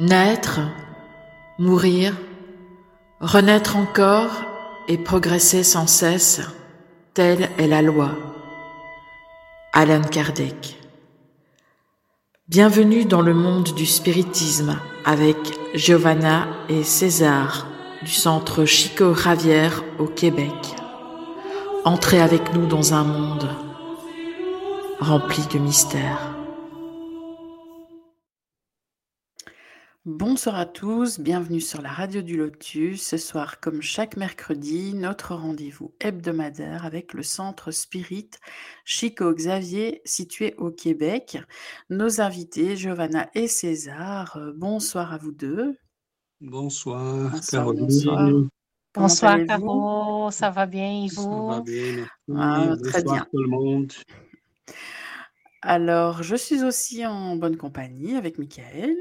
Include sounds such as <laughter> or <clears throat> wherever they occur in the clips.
Naître, mourir, renaître encore et progresser sans cesse, telle est la loi. Alan Kardec. Bienvenue dans le monde du spiritisme avec Giovanna et César du centre Chico Ravière au Québec. Entrez avec nous dans un monde rempli de mystères. Bonsoir à tous, bienvenue sur la radio du Lotus. Ce soir, comme chaque mercredi, notre rendez-vous hebdomadaire avec le centre Spirit Chico Xavier situé au Québec. Nos invités, Giovanna et César, euh, bonsoir à vous deux. Bonsoir, Bonsoir, Caroline. bonsoir. Caro, ça va bien et Ça va vous? bien. Ah, Très Bonsoir bien. tout le monde. Alors, je suis aussi en bonne compagnie avec Michael.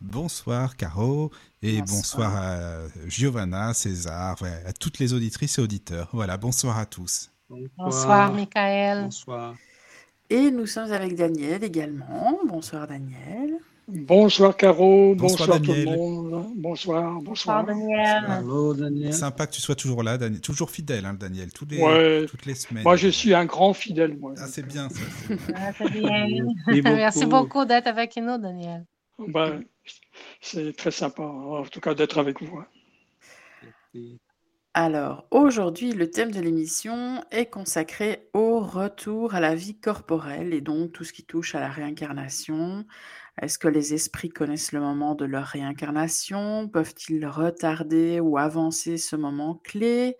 Bonsoir Caro et bonsoir, Bonsoir. à Giovanna, César, ouais, à toutes les auditrices et auditeurs. Voilà, bonsoir à tous. Bonsoir Bonsoir. Michael. Bonsoir. Et nous sommes avec Daniel également. Bonsoir Daniel. Bonsoir Caro, Bonsoir, bonsoir, tout le monde. Bonsoir, Bonsoir bonsoir. Daniel. Daniel. Sympa que tu sois toujours là, Daniel. Toujours fidèle, hein, Daniel, tous les, Ouais, toutes les semaines. moi je suis un grand fidèle, moi. Ah, c'est bien ça. Ah, c'est bien. <laughs> Merci beaucoup. Merci beaucoup d'être avec nous, Daniel. Ben, c'est très sympa, en tout cas, d'être avec vous. hein. Merci. Alors, aujourd'hui, le thème de l'émission est consacré au retour à la vie corporelle et donc tout ce qui touche à la réincarnation. Est-ce que les esprits connaissent le moment de leur réincarnation? Peuvent-ils retarder ou avancer ce moment clé?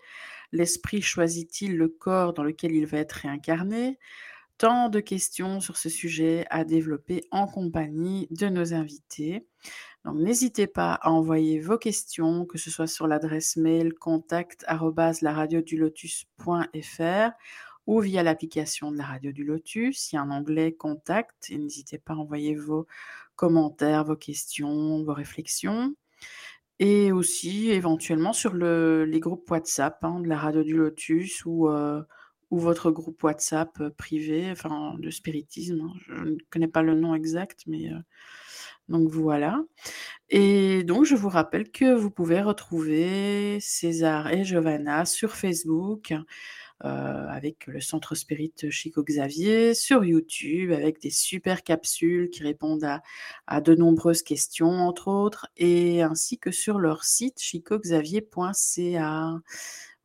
L'esprit choisit-il le corps dans lequel il va être réincarné? Tant de questions sur ce sujet à développer en compagnie de nos invités. Donc, n'hésitez pas à envoyer vos questions, que ce soit sur l'adresse mail contact lotus.fr ou via l'application de la radio du Lotus. Il y a un onglet contact et n'hésitez pas à envoyer vos commentaires, vos questions, vos réflexions. Et aussi éventuellement sur le- les groupes WhatsApp hein, de la radio du Lotus ou, euh, ou votre groupe WhatsApp euh, privé, enfin de spiritisme. hein. Je ne connais pas le nom exact, mais euh, donc voilà. Et donc, je vous rappelle que vous pouvez retrouver César et Giovanna sur Facebook, euh, avec le Centre Spirit Chico Xavier, sur YouTube, avec des super capsules qui répondent à, à de nombreuses questions, entre autres, et ainsi que sur leur site chicoxavier.ca.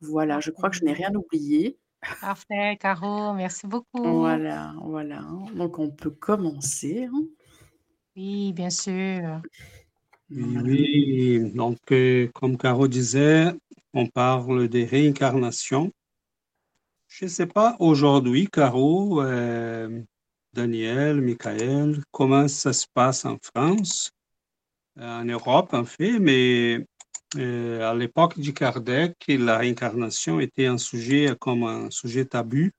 Voilà, je crois que je n'ai rien oublié. Parfait, Caro, merci beaucoup. Voilà, voilà. Donc, on peut commencer. hein. Oui, bien sûr. Oui, Voilà. oui. donc, euh, comme Caro disait, on parle des réincarnations. Je ne sais pas aujourd'hui, Caro, euh, Daniel, Michael, comment ça se passe en France, en Europe en fait, mais euh, à l'époque de Kardec, la réincarnation était un sujet comme un sujet tabou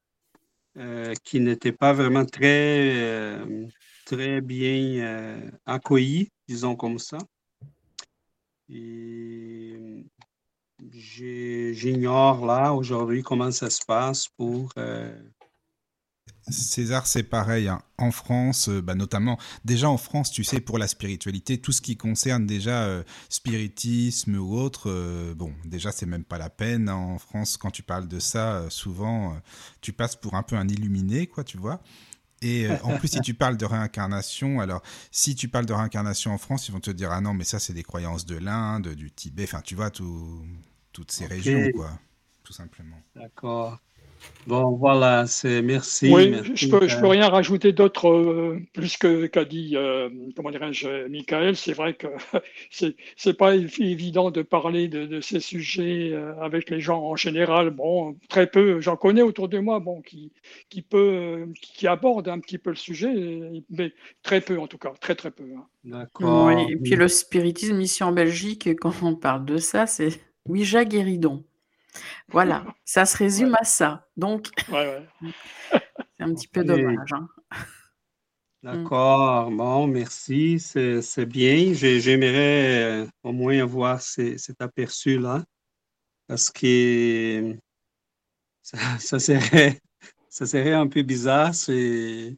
euh, qui n'était pas vraiment très, euh, très bien accueilli, disons comme ça. Et j'ignore là aujourd'hui comment ça se passe pour... César, c'est pareil. hein. En France, euh, bah, notamment, déjà en France, tu sais, pour la spiritualité, tout ce qui concerne déjà euh, spiritisme ou autre, euh, bon, déjà, c'est même pas la peine. hein. En France, quand tu parles de ça, euh, souvent, tu passes pour un peu un illuminé, quoi, tu vois. Et euh, en plus, si tu parles de réincarnation, alors si tu parles de réincarnation en France, ils vont te dire ah non, mais ça c'est des croyances de l'Inde, du Tibet, enfin tu vois tout- toutes ces régions quoi, tout simplement. D'accord. Bon, voilà, c'est merci. Oui, merci, je peux, je peux euh, rien rajouter d'autre euh, plus que qu'a dit, euh, comment dirais-je, Michael. C'est vrai que <laughs> c'est c'est pas évi- évident de parler de, de ces sujets euh, avec les gens en général. Bon, très peu, j'en connais autour de moi, bon, qui qui peut, qui abordent un petit peu le sujet, mais très peu en tout cas, très très peu. hein. D'accord. Oui, et puis le spiritisme ici en Belgique, quand on parle de ça, c'est Ouija guéridon. Voilà, ça se résume Ouais. à ça. Donc, Ouais, ouais. <laughs> c'est un petit peu dommage. hein. D'accord, bon, merci, c'est c'est bien. J'ai- J'aimerais euh, au moins avoir ces- cet aperçu-là, parce que ça, ça serait, ça serait un peu bizarre. C'est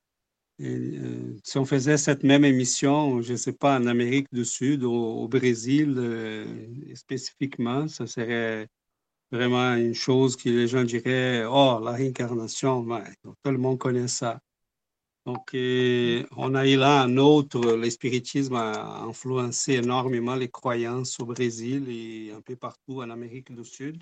euh, si on faisait cette même émission, je ne sais pas, en Amérique du Sud, au, au Brésil euh, spécifiquement, ça serait vraiment une chose que les gens diraient, oh, la réincarnation, ben, tout le monde connaît ça. Donc, euh, on a eu là un autre, le spiritisme a influencé énormément les croyances au Brésil et un peu partout en Amérique du Sud.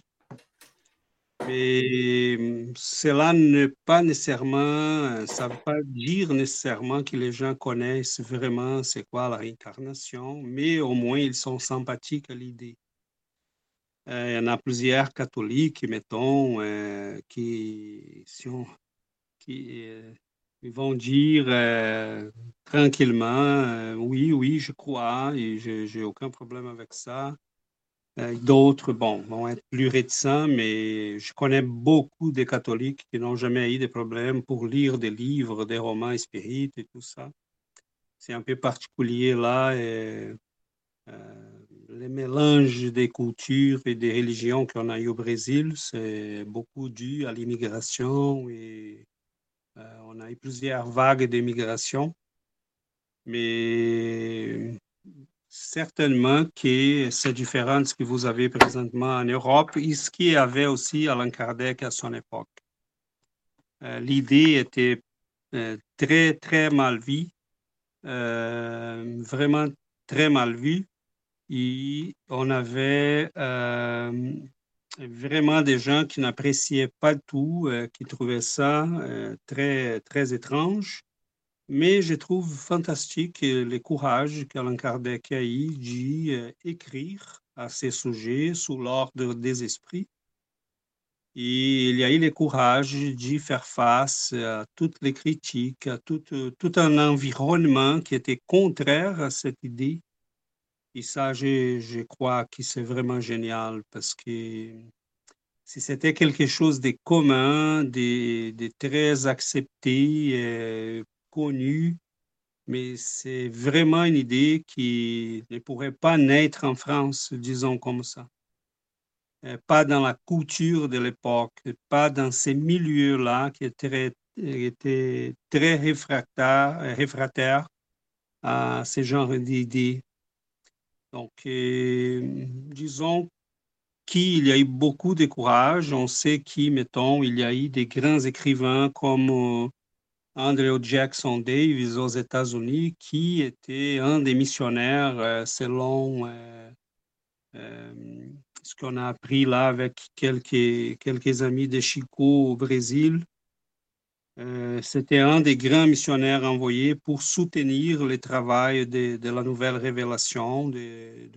Mais hum, cela n'est pas nécessairement, ça ne veut pas dire nécessairement que les gens connaissent vraiment c'est quoi la réincarnation, mais au moins ils sont sympathiques à l'idée. Euh, il y en a plusieurs catholiques, mettons, euh, qui, euh, vont dire tranquillement, oui, oui, je crois et je n'ai aucun problème avec ça. Euh, d'autres, bon, vont être plus réticents, mais je connais beaucoup de catholiques qui n'ont jamais eu de problème pour lire des livres, des romans spirites et tout ça. C'est un peu particulier là. Euh, les mélanges des cultures et des religions qu'on a eu au Brésil, c'est beaucoup dû à l'immigration et euh, on a eu plusieurs vagues d'immigration. Mais Certainement que c'est différent de ce que vous avez présentement en Europe et ce qu'il y avait aussi à Kardec à son époque. Euh, l'idée était euh, très, très mal vue, vraiment très mal vue. Et on avait vraiment des gens qui n'appréciaient pas tout, qui trouvaient ça très, très étrange. Mais je trouve fantastique le courage qu'Alain Kardec a eu d'écrire à ces sujets sous l'ordre des esprits. Et il a eu le courage de faire face à toutes les critiques, à tout un environnement qui était contraire à cette idée. Et ça, je, crois que c'est vraiment génial parce que si c'était quelque chose de commun, de, très accepté, euh, connu, mais c'est vraiment une idée qui ne pourrait pas naître en France, disons comme ça. Euh, pas dans la culture de l'époque, pas dans ces milieux-là qui étaient, étaient très réfractaires, réfractaires à ce genre d'idées. Donc, euh, disons qu'il y a eu beaucoup de courage. On sait qui, il y a eu des grands écrivains comme euh, Andrew Jackson Davis aux États-Unis, qui était un des missionnaires euh, selon ce qu'on a appris là avec quelques, quelques amis de Chico au Brésil. C'était un des grands missionnaires envoyés pour soutenir le travail de, la nouvelle révélation, du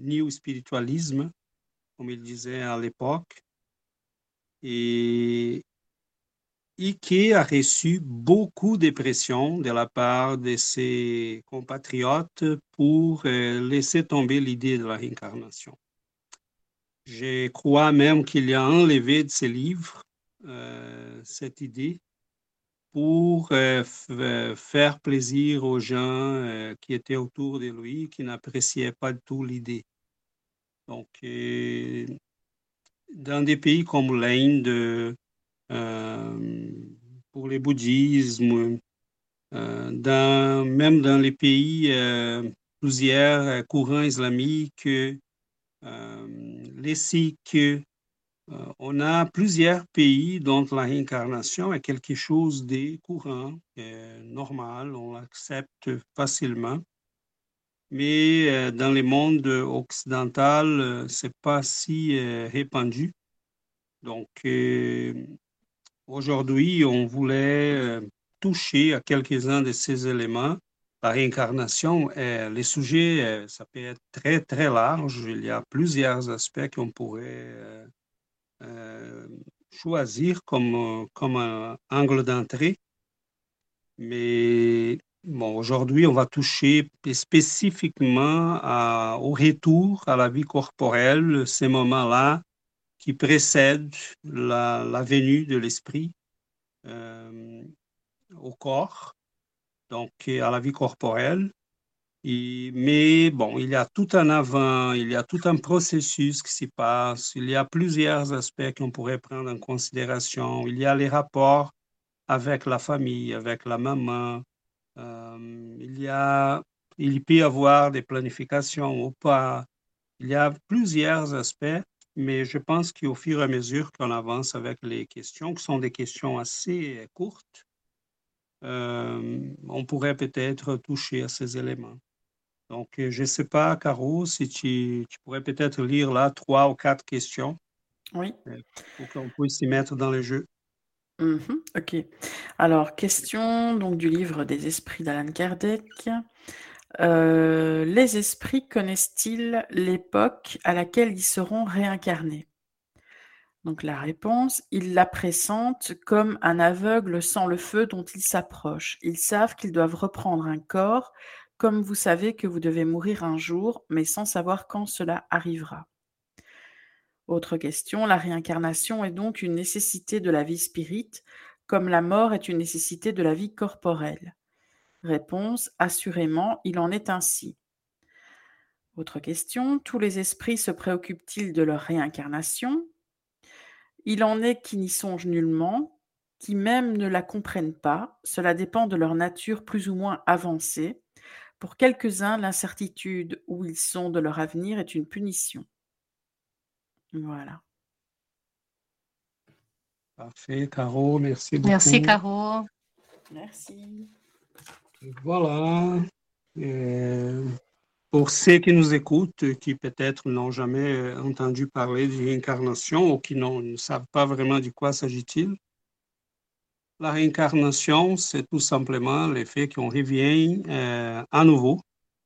new spiritualisme, comme il disait à l'époque. Et et a reçu beaucoup de pression de la part de ses compatriotes pour euh, laisser tomber l'idée de la réincarnation. Je crois même qu'il a enlevé de ses livres euh, cette idée pour euh, faire plaisir aux gens qui étaient autour de lui, qui n'appréciaient pas du tout l'idée. Donc, dans des pays comme l'Inde, euh, pour le bouddhisme, euh, dans, même dans les pays, euh, plusieurs courants islamiques, les Sikhs, on a plusieurs pays dont la réincarnation est quelque chose de courant, normal, on l'accepte facilement. Mais dans le monde occidental, c'est pas si répandu. Donc, Aujourd'hui, on voulait euh, toucher à quelques-uns de ces éléments. La réincarnation, les sujets, euh, ça peut être très, très large. Il y a plusieurs aspects qu'on pourrait euh, choisir comme, comme un angle d'entrée. Mais bon, aujourd'hui, on va toucher spécifiquement au retour à la vie corporelle, ces moments-là qui précède la, venue de l'esprit euh, au corps, donc à la vie corporelle. Mais bon, il y a tout un avant, il y a tout un processus qui s'y passe, il y a plusieurs aspects qu'on pourrait prendre en considération. Il y a les rapports avec la famille, avec la maman. Euh, il y a, il peut y avoir des planifications ou pas. Il y a plusieurs aspects, mais je pense qu'au fur et à mesure qu'on avance avec les questions, qui sont des questions assez courtes, euh, on pourrait peut-être toucher à ces éléments. Donc, je ne sais pas, Caro, si tu, tu pourrais peut-être lire là trois ou quatre questions. Oui. Pour qu'on puisse s'y mettre dans le jeu. Mhm, ok. Alors, question donc du livre des esprits d'Alan Kardec. Euh, les esprits connaissent-ils l'époque à laquelle ils seront réincarnés? Donc la réponse, ils la pressentent comme un aveugle sans le feu dont il s'approche. Ils savent qu'ils doivent reprendre un corps, comme vous savez que vous devez mourir un jour, mais sans savoir quand cela arrivera. Autre question, la réincarnation est donc une nécessité de la vie spirite, comme la mort est une nécessité de la vie corporelle. Réponse, assurément, il en est ainsi. Autre question, tous les esprits se préoccupent-ils de leur réincarnation? Il en est qui n'y songent nullement, qui même ne la comprennent pas, cela dépend de leur nature plus ou moins avancée. Pour quelques-uns, l'incertitude où ils sont de leur avenir est une punition. Voilà. Parfait, Caro, merci beaucoup. Merci, Caro. Merci. Voilà. Pour ceux qui nous écoutent, qui peut-être n'ont jamais entendu parler de réincarnation ou qui ne savent pas vraiment de quoi s'agit-il, la réincarnation, c'est tout simplement le fait qu'on revient euh, à nouveau,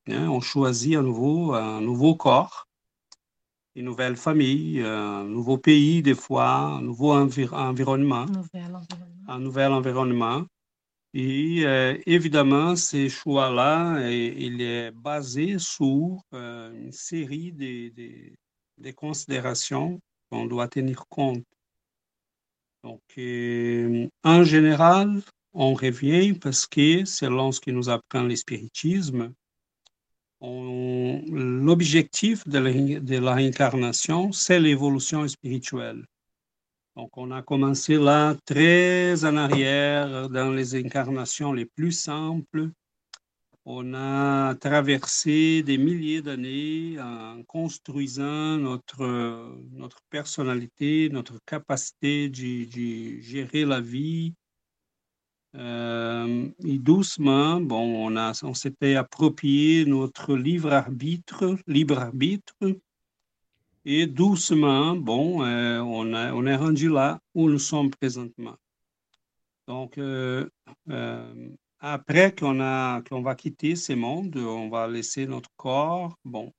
hein, on choisit à nouveau un nouveau corps une nouvelle famille, un nouveau pays des fois, un nouveau environnement, un nouvel environnement. Et euh, évidemment, ces choix-là, il est basé sur euh, une série de, de, considérations qu'on doit tenir compte. Donc, euh, en général, on revient parce que selon ce que nous apprend le spiritisme, l'objectif de, la réincarnation, c'est l'évolution spirituelle. Donc, on a commencé là très en arrière dans les incarnations les plus simples. On a traversé des milliers d'années en construisant notre, notre personnalité, notre capacité de gérer la vie, euh, et doucement, bon, on, on s'était approprié notre libre arbitre, libre arbitre, et doucement, bon, euh, on, a, on est rendu là où nous sommes présentement. Donc, euh, après qu'on a, qu'on va quitter ce monde, on va laisser notre corps, bon,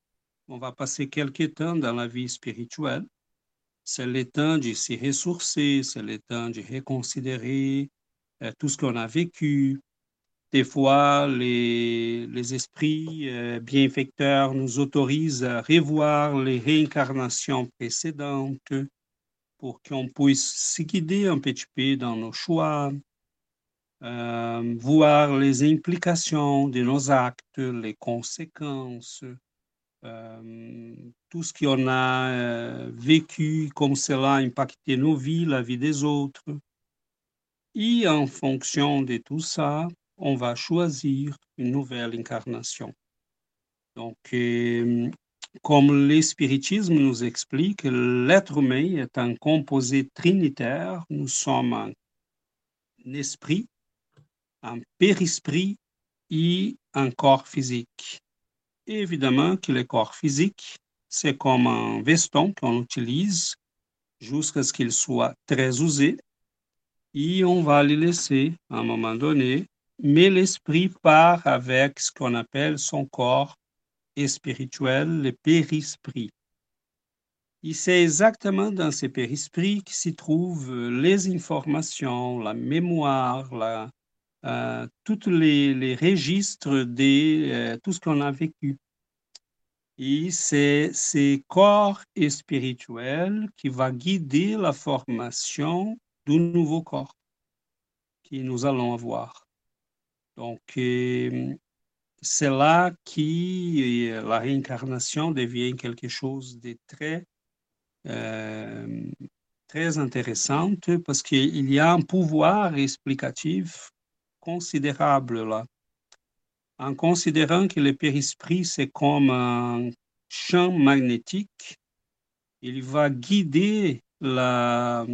on va passer quelques temps dans la vie spirituelle. C'est le temps de s'y ressourcer, c'est le temps de reconsidérer euh, tout ce qu'on a vécu. Des fois, les, les esprits euh, nous autorisent à revoir les réincarnations précédentes pour qu'on puisse se guider un petit peu dans nos choix, euh, voir les implications de nos actes, les conséquences, tout ce qu'on a vécu, comme cela a impacté nos vies, la vie des autres. Et en fonction de tout ça, on va choisir une nouvelle incarnation. Donc, euh, comme l'espiritisme nous explique, l'être humain est un composé trinitaire. Nous sommes un esprit, un périsprit et un corps physique. évidemment que le corps physique, c'est comme un veston qu'on utilise jusqu'à ce qu'il soit très usé et on va les laisser à un moment donné, mais l'esprit part avec ce qu'on appelle son corps spirituel, le périsprit. Et c'est exactement dans ce périsprit que s'y trouvent les informations, la mémoire, la, euh, tous les, registres de euh, tout ce qu'on a vécu. Et c'est ce corps spirituel qui va guider la formation du nouveau corps que nous allons avoir. Donc, euh, c'est là que la réincarnation devient quelque chose de très, très intéressante parce qu'il y a un pouvoir explicatif considérable là. En considérant que le périsprit, c'est comme un champ magnétique, il va guider la,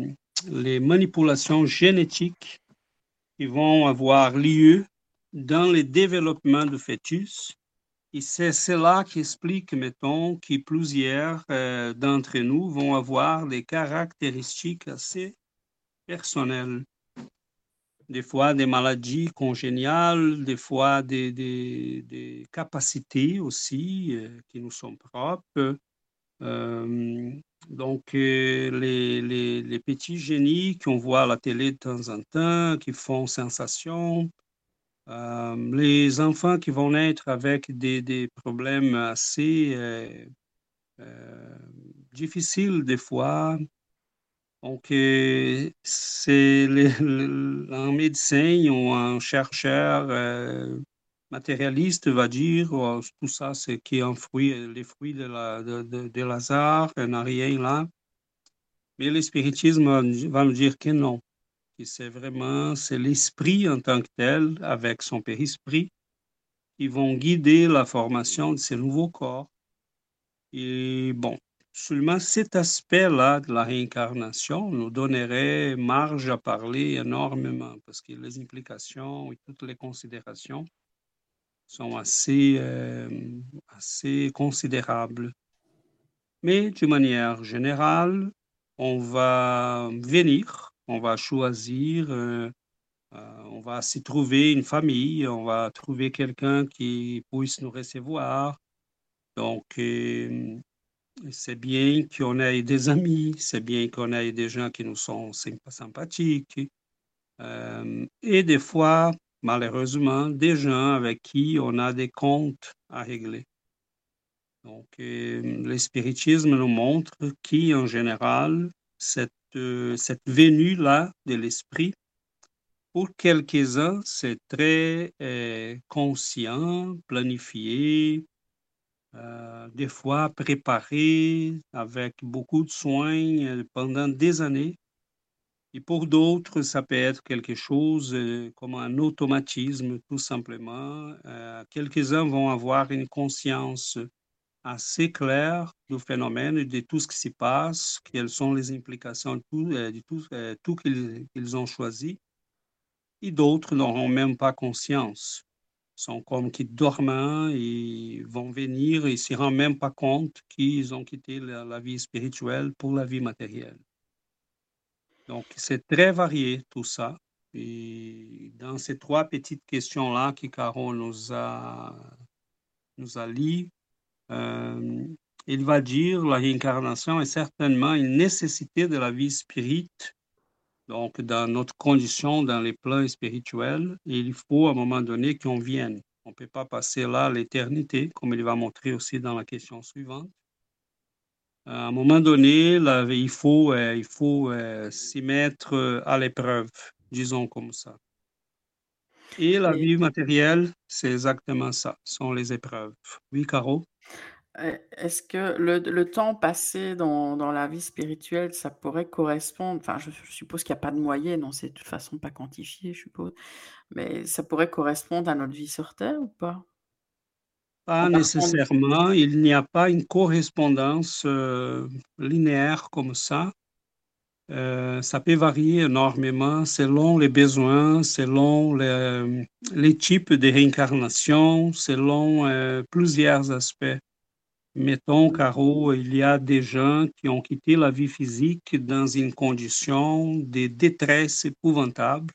les manipulations génétiques qui vont avoir lieu dans le développement du fœtus. Et c'est cela qui explique, mettons, que plusieurs euh, d'entre nous vont avoir des caractéristiques assez personnelles. Des fois des maladies congéniales, des fois des, des, capacités aussi euh, qui nous sont propres. Euh, donc, euh, les, les, petits génies qu'on voit à la télé de temps en temps, qui font sensation, les enfants qui vont naître avec des, des problèmes assez difficiles des fois. Donc, c'est un médecin ou un chercheur matérialiste va dire oh, tout ça, c'est qui un fruit, les fruits de, la, de, de, de Lazare, il n'y a rien là. Mais le spiritisme va me dire que non, que c'est vraiment, c'est l'esprit en tant que tel, avec son périsprit, qui vont guider la formation de ces nouveaux corps. Et bon, seulement cet aspect-là de la réincarnation nous donnerait marge à parler énormément, parce que les implications et toutes les considérations sont assez, euh, assez considérables. Mais de manière générale, on va venir, on va choisir, euh, euh, on va s'y trouver une famille, on va trouver quelqu'un qui puisse nous recevoir. Donc, c'est bien qu'on ait des amis, c'est bien qu'on ait des gens qui nous sont sympathiques. Euh, et des fois, malheureusement, des gens avec qui on a des comptes à régler. Donc, euh, le spiritisme nous montre qu'en général, cette, euh, cette venue-là de l'esprit, pour quelques-uns, c'est très euh, conscient, planifié, euh, des fois préparé avec beaucoup de soins euh, pendant des années. Et pour d'autres, ça peut être quelque chose euh, comme un automatisme, tout simplement. Quelques-uns vont avoir une conscience assez claire du phénomène, et de tout ce qui s'y passe, quelles sont les implications de tout, de tout, tout qu'ils ont choisi. Et d'autres n'auront même pas conscience. Sont comme qui dormants et vont venir et ne se rendent même pas compte qu'ils ont quitté la, vie spirituelle pour la vie matérielle. Donc, c'est très varié tout ça. Et dans ces trois petites questions-là que Caron nous a, nous a liées, euh, il va dire la réincarnation est certainement une nécessité de la vie spirite, donc dans notre condition, dans les plans spirituels, il faut à un moment donné qu'on vienne. On ne peut pas passer là l'éternité, comme il va montrer aussi dans la question suivante. À un moment donné, là, il faut, euh, il faut euh, s'y mettre à l'épreuve, disons comme ça. Et la vie matérielle, c'est exactement ça, sont les épreuves. Oui, Caro? Euh, Est-ce que le, le temps passé dans, dans la vie spirituelle, ça pourrait correspondre, enfin je, je suppose qu'il n'y a pas de moyenne, on sait de toute façon pas quantifier, je suppose, mais ça pourrait correspondre à notre vie sur Terre ou pas? Pas nécessairement, il n'y a pas une correspondance euh, linéaire comme ça. Euh, ça peut varier énormément selon les besoins, selon les, les types de réincarnation, selon euh, plusieurs aspects. Mettons, Caro, il y a des gens qui ont quitté la vie physique dans une condition de détresse épouvantable.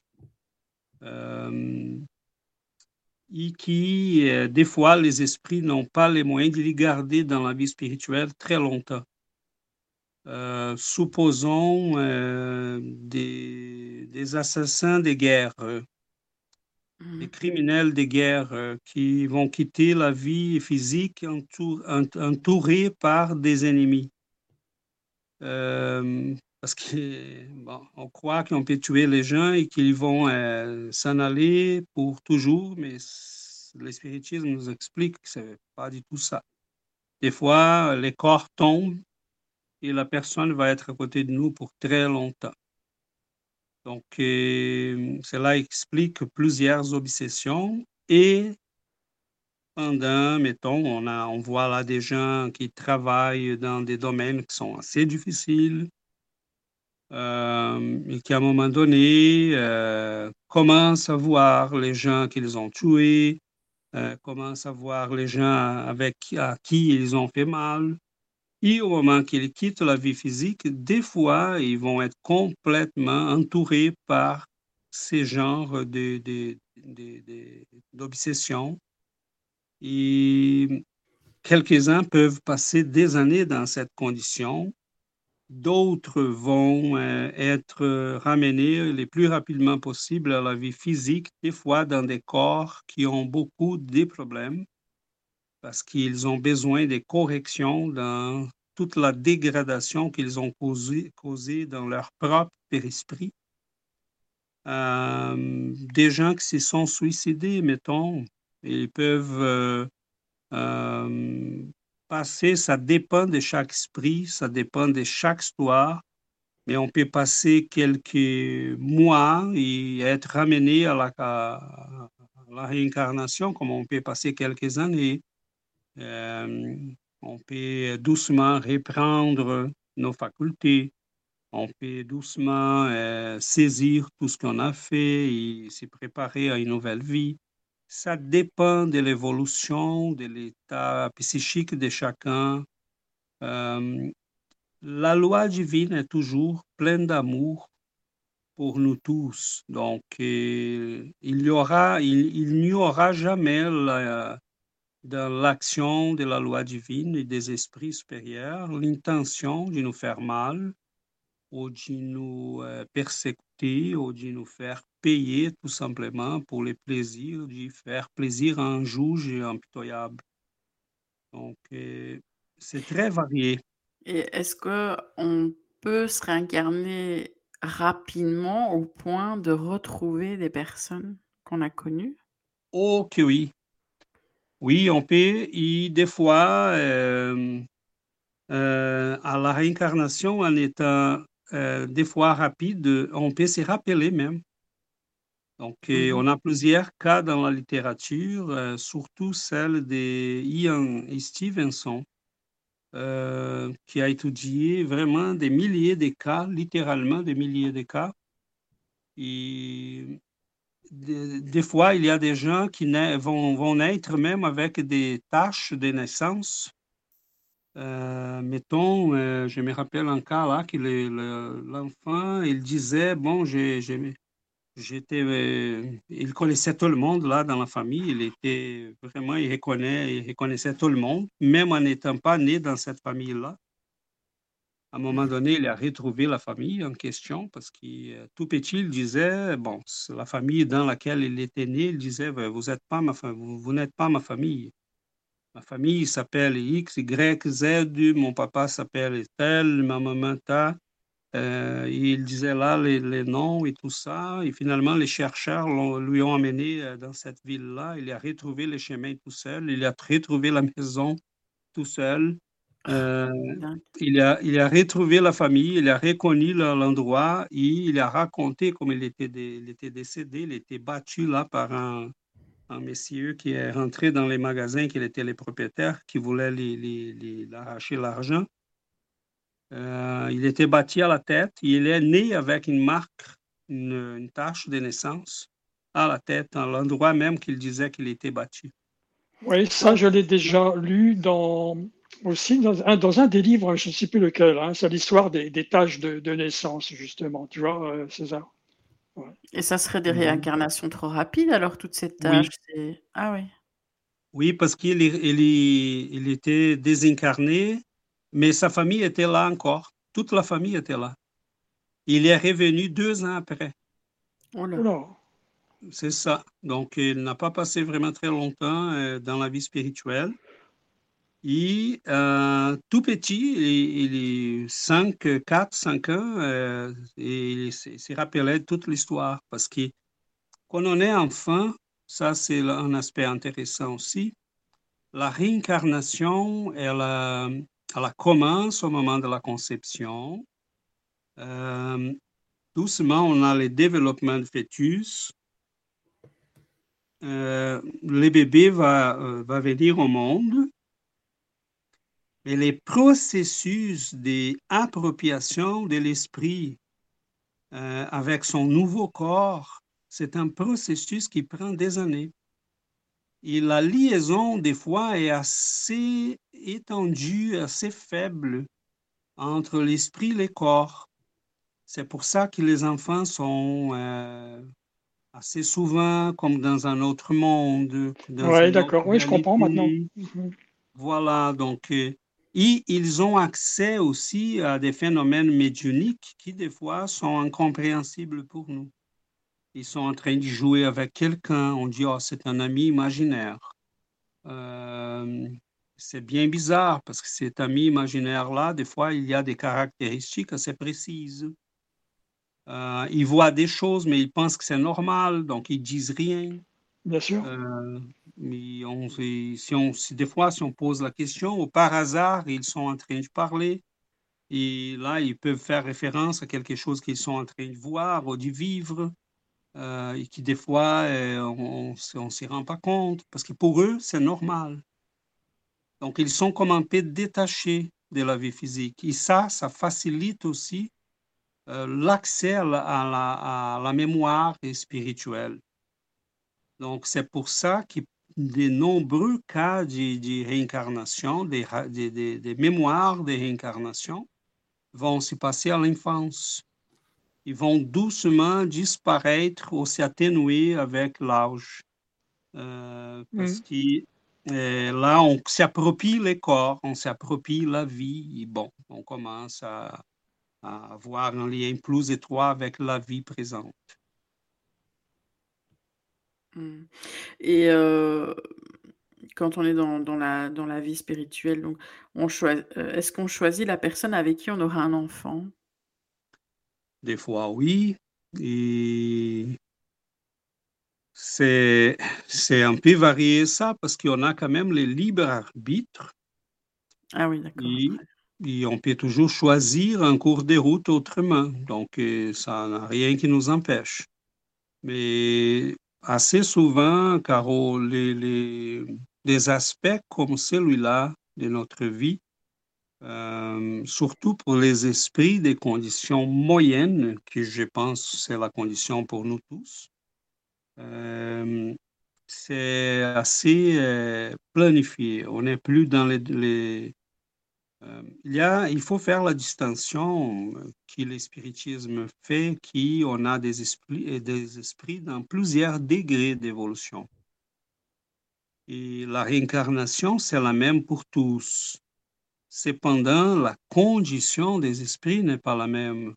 Euh, et qui, euh, des fois, les esprits n'ont pas les moyens de les garder dans la vie spirituelle très longtemps. Euh, supposons des, des assassins de guerre, des Mhm. criminels de guerre euh, qui vont quitter la vie physique entour- ent- entourés par des ennemis. Euh, parce que bon, on croit qu'on peut tuer les gens et qu'ils vont euh, s'en aller pour toujours, mais c- le spiritisme nous explique que c'est pas du tout ça. Des fois, les corps tombent et la personne va être à côté de nous pour très longtemps. Donc, euh, cela explique plusieurs obsessions et pendant, mettons, on, voit là des gens qui travaillent dans des domaines qui sont assez difficiles euh, et qui, à un moment donné, euh, commencent à voir les gens qu'ils ont tués, euh, commencent à voir les gens avec, à qui ils ont fait mal. Et au moment qu'ils quittent la vie physique, des fois, ils vont être complètement entourés par ces genres d'obsessions. Et quelques-uns peuvent passer des années dans cette condition. D'autres vont euh, être ramenés le plus rapidement possible à la vie physique, des fois dans des corps qui ont beaucoup de problèmes parce qu'ils ont besoin de corrections dans toute la dégradation qu'ils ont causée dans leur propre esprit. Euh, des gens qui se sont suicidés, mettons, ils peuvent euh, euh, passer, ça dépend de chaque esprit, ça dépend de chaque histoire, mais on peut passer quelques mois et être ramené à la réincarnation, comme on peut passer quelques années. Euh, on peut doucement reprendre nos facultés. On peut doucement euh, saisir tout ce qu'on a fait et se préparer à une nouvelle vie. Ça dépend de l'évolution, de l'état psychique de chacun. Euh, la loi divine est toujours pleine d'amour pour nous tous. Donc, il y aura, il n'y aura jamais la, dans l'action de la loi divine et des esprits supérieurs l'intention de nous faire mal ou de nous euh, persécuter ou de nous faire payer tout simplement pour le plaisir de faire plaisir à un juge impitoyable. Donc, euh, c'est très varié. Et est-ce qu'on peut se réincarner rapidement au point de retrouver des personnes qu'on a connues? Oh que oui, oui, on peut, et des fois, euh, euh, à la réincarnation, en étant euh, des fois rapide, on peut se rappeler même. Donc, mhm. on a plusieurs cas dans la littérature, surtout celle de Ian Stevenson, qui a étudié vraiment des milliers de cas, littéralement des milliers de cas. Et des, fois, il y a des gens qui vont, vont, naître même avec des tâches de naissance. Euh, mettons, euh, je me rappelle un cas là que l'enfant, il disait, bon, j'étais, euh, il connaissait tout le monde là dans la famille, il était vraiment, il, reconnaît, il reconnaissait tout le monde, même en n'étant pas né dans cette famille-là. À un moment donné, il a retrouvé la famille en question parce que euh, tout petit, il disait, bon, la famille dans laquelle il était né, il disait, vous n'êtes pas, ma, vous, n'êtes pas ma famille. Ma famille s'appelle X, Y, Z, mon papa s'appelle tel, ma maman ta. Euh, il disait là les, noms et tout ça. Et finalement, les chercheurs lui ont amené euh, dans cette ville-là. Il a retrouvé les chemins tout seul. Il a retrouvé la maison tout seul. Euh, il, a, il a retrouvé la famille, il a reconnu l'endroit et il a raconté comme il était, il était décédé, il était battu là par un, un monsieur qui est rentré dans les magasins, qu'il était les propriétaires, qui voulait lui, arracher l'argent. Euh, il était battu à la tête. Il est né avec une marque, une, une tache de naissance à la tête, à l'endroit même qu'il disait qu'il était battu. Oui, ça, je l'ai déjà lu dans aussi dans un, dans un, des livres, je ne sais plus lequel, hein, c'est l'histoire des, des, tâches de, de, naissance, justement, tu vois, euh, César? Ouais. Et ça serait des réincarnations trop rapides, alors, toutes ces tâches oui. Ah oui. Oui, parce qu'il il, il était désincarné, mais sa famille était là encore. Toute la famille était là. Il est revenu deux ans après. Oh là. C'est ça. Donc, il n'a pas passé vraiment très longtemps euh, dans la vie spirituelle. Et euh, tout petit, il, est 5, 4, 5 ans, et il s'est rappelé toute l'histoire. Parce que quand on est enfant, ça c'est un aspect intéressant aussi, la réincarnation, elle, elle commence au moment de la conception. Euh, doucement, on a le développement de fœtus. Euh, le bébé va, va venir au monde. Mais les processus d'appropriation de l'esprit euh, avec son nouveau corps, c'est un processus qui prend des années. Et la liaison, des fois, est assez étendue, assez faible entre l'esprit et le corps. C'est pour ça que les enfants sont euh, assez souvent comme dans un autre monde. Oui, d'accord. Oui, je comprends maintenant. Mhm. Voilà, donc, euh, et ils ont accès aussi à des phénomènes médiuniques qui, des fois, sont incompréhensibles pour nous. Ils sont en train de jouer avec quelqu'un, on dit, oh, c'est un ami imaginaire. Euh, c'est bien bizarre parce que cet ami imaginaire-là, des fois, il y a des caractéristiques assez précises. Euh, ils voient des choses, mais ils pensent que c'est normal, donc ils disent rien. Bien sûr. Euh, mais on, si on, si des fois, si on pose la question, ou par hasard, ils sont en train de parler, et là, ils peuvent faire référence à quelque chose qu'ils sont en train de voir ou de vivre. Euh, et qui des fois, euh, on ne s'y rend pas compte, parce que pour eux, c'est normal. Donc, ils sont comme un peu détachés de la vie physique. Et ça, ça facilite aussi euh, l'accès à, à la, mémoire spirituelle. Donc, c'est pour ça que de nombreux cas de, de réincarnation, des, des, des mémoires de réincarnation, vont se passer à l'enfance ils vont doucement disparaître ou s'atténuer avec l'âge. Euh, parce mm. que euh, là, on s'approprie les corps, on s'approprie la vie, et bon, on commence à, avoir un lien plus étroit avec la vie présente. Mm. Et quand on est dans, la, dans la vie spirituelle, donc on est-ce qu'on choisit la personne avec qui on aura un enfant? Des fois, oui. Et c'est, c'est un peu varié ça parce qu'on a quand même le libre arbitre. Ah oui, d'accord. Et, on peut toujours choisir un cours de route autrement. Donc, ça n'a rien qui nous empêche. Mais assez souvent, Caro, les, les aspects comme celui-là de notre vie euh, surtout pour les esprits des conditions moyennes, que je pense c'est la condition pour nous tous. Euh, c'est assez euh, planifié. On n'est plus dans les il, y a, il faut faire la distinction que le spiritisme fait, qu'on a des esprits, des esprits dans plusieurs degrés d'évolution. Et la réincarnation, c'est la même pour tous. Cependant, la condition des esprits n'est pas la même.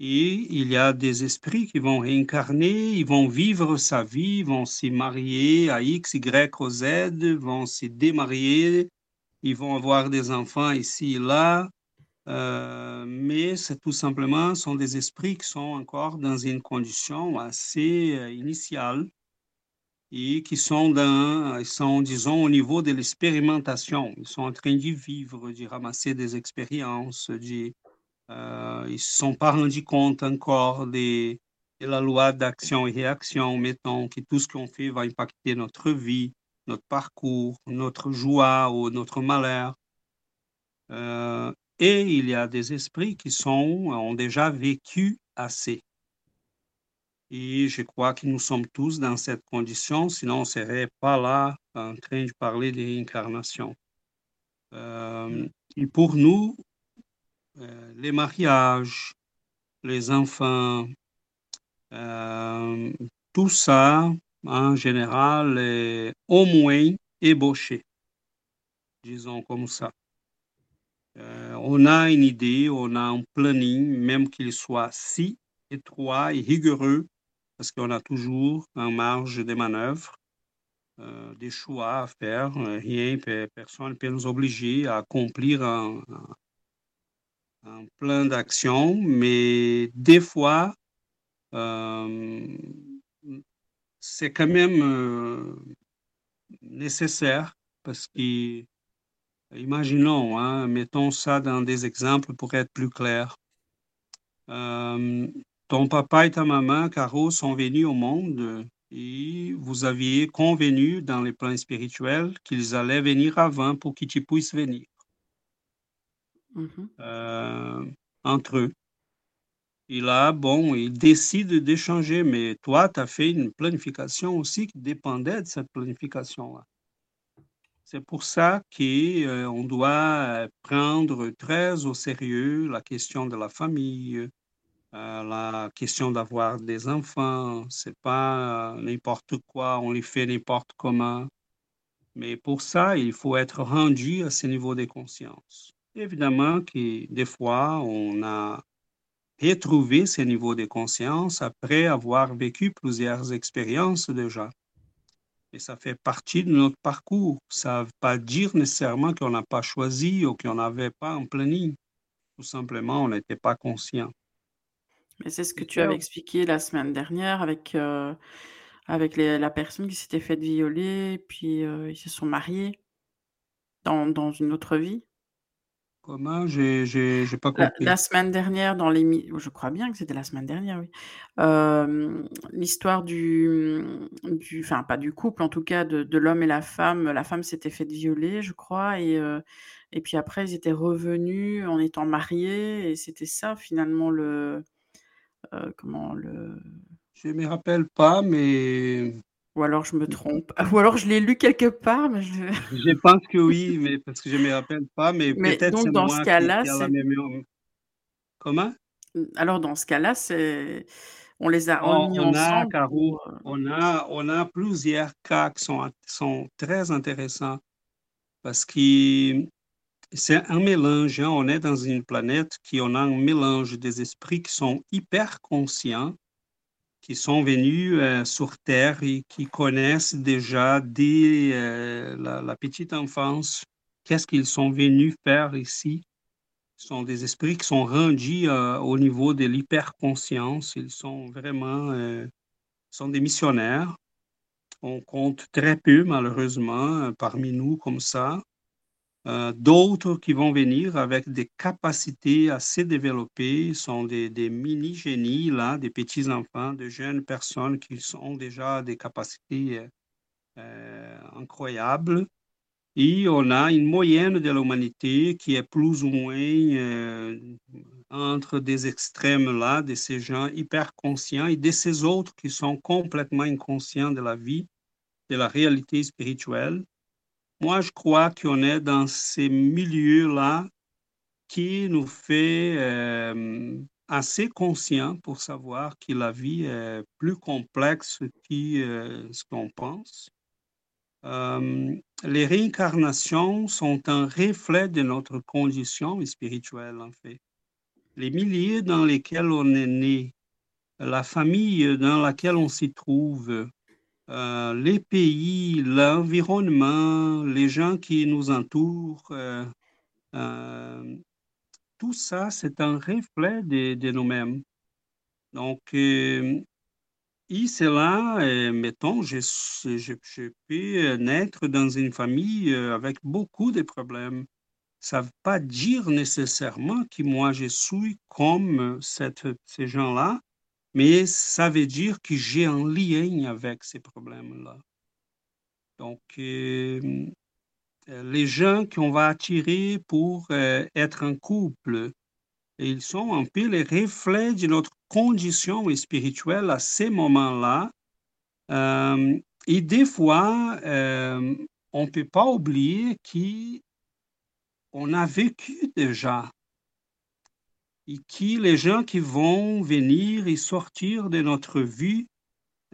Et il y a des esprits qui vont réincarner, ils vont vivre sa vie, vont se marier à X, Y Z, vont se démarier, ils vont avoir des enfants ici et là. Euh, mais c'est tout simplement, sont des esprits qui sont encore dans une condition assez euh, initiale et qui sont, dans, ils sont, disons, au niveau de l'expérimentation. Ils sont en train de vivre, de ramasser des expériences, euh, ils ne se sont pas rendus compte encore de la loi d'action et réaction, mettons que tout ce qu'on fait va impacter notre vie, notre parcours, notre joie ou notre malheur. Euh, et il y a des esprits qui sont, ont déjà vécu assez. Et je crois que nous sommes tous dans cette condition, sinon on ne serait pas là en train de parler de réincarnation. Euh, et pour nous, euh, les mariages, les enfants, euh, tout ça, en général, au moins ébauché, disons comme ça. on a une idée, on a un planning, même qu'il soit si étroit et rigoureux parce qu'on a toujours en marge de manœuvre, euh, des choix à faire. Euh, rien, personne ne peut nous obliger à accomplir un, un, plan d'action, mais des fois, euh, c'est quand même nécessaire parce que Imaginons, hein, mettons ça dans des exemples pour être plus clair. Euh, ton papa et ta maman, Caro, sont venus au monde et vous aviez convenu dans les plans spirituels qu'ils allaient venir avant pour que tu puisses venir Mhm. euh, entre eux. Et là, bon, ils décident d'échanger, mais toi, tu as fait une planification aussi qui dépendait de cette planification-là. C'est pour ça qu'on doit prendre très au sérieux la question de la famille, euh, la question d'avoir des enfants. C'est pas euh, n'importe quoi, on les fait n'importe comment. Mais pour ça, il faut être rendu à ce niveau de conscience. Évidemment que des fois, on a retrouvé ce niveau de conscience après avoir vécu plusieurs expériences déjà. Et ça fait partie de notre parcours. Ça ne veut pas dire nécessairement qu'on n'a pas choisi ou qu'on n'avait pas un planning. Tout simplement, on n'était pas conscient. Mais c'est ce que tu avais expliqué la semaine dernière avec, euh, avec les- la personne qui s'était faite violer, puis euh, ils se sont mariés dans, dans une autre vie. Comment? J'ai j'ai- j'ai pas La, compris. la semaine dernière, dans l'émission, je crois bien que c'était la semaine dernière, oui. Euh, L'histoire du, du, enfin pas du couple, en tout cas de, de l'homme et la femme. La femme s'était faite violer, je crois, et, euh, et puis après ils étaient revenus en étant mariés, et c'était ça finalement le, euh, comment le, Je me rappelle pas, mais ou alors je me trompe, <laughs> ou alors je l'ai lu quelque part, mais je... <laughs> je pense que oui, mais parce que je me rappelle pas, mais, Mais peut-être donc dans moi ce cas-là, a c'est. Comment? alors dans ce cas-là, c'est on les a On, a, ensemble Caro, pour, euh, on a, on a plusieurs cas qui sont, sont très intéressants parce que c'est un mélange. hein. On est dans une planète qui on a un mélange des esprits qui sont hyper conscients, qui sont venus euh, sur Terre et qui connaissent déjà dès euh, la, petite enfance qu'est-ce qu'ils sont venus faire ici. Ce sont des esprits qui sont rendus euh, au niveau de l'hyperconscience. Ils sont vraiment sont des missionnaires. On compte très peu, malheureusement, parmi nous comme ça. Euh, D'autres qui vont venir avec des capacités assez développées sont des, des mini-génies, là, des petits-enfants, de jeunes personnes qui ont déjà des capacités euh, euh, incroyables. Et on a une moyenne de l'humanité qui est plus ou moins entre des extrêmes là, de ces gens hyper conscients et de ces autres qui sont complètement inconscients de la vie, de la réalité spirituelle. Moi, je crois qu'on est dans ces milieux-là qui nous fait euh, assez conscients pour savoir que la vie est plus complexe que euh, ce qu'on pense. Euh, les réincarnations sont un reflet de notre condition spirituelle, en fait. Les milieux dans lesquels on est né, la famille dans laquelle on s'y trouve, euh, les pays, l'environnement, les gens qui nous entourent, euh, euh, tout ça, c'est un reflet de, nous-mêmes. Donc, euh, et euh, mettons, je, je, peux naître dans une famille avec beaucoup de problèmes. Ça ne veut pas dire nécessairement que moi, je suis comme ces gens-là, mais ça veut dire que j'ai un lien avec ces problèmes-là. Donc, euh, les gens qu'on va attirer pour euh, être un couple, ils sont un peu les reflets de notre condition spirituelle à ces moments-là. Euh, et des fois, on ne peut pas oublier qu'on a vécu déjà et qui les gens qui vont venir et sortir de notre vie,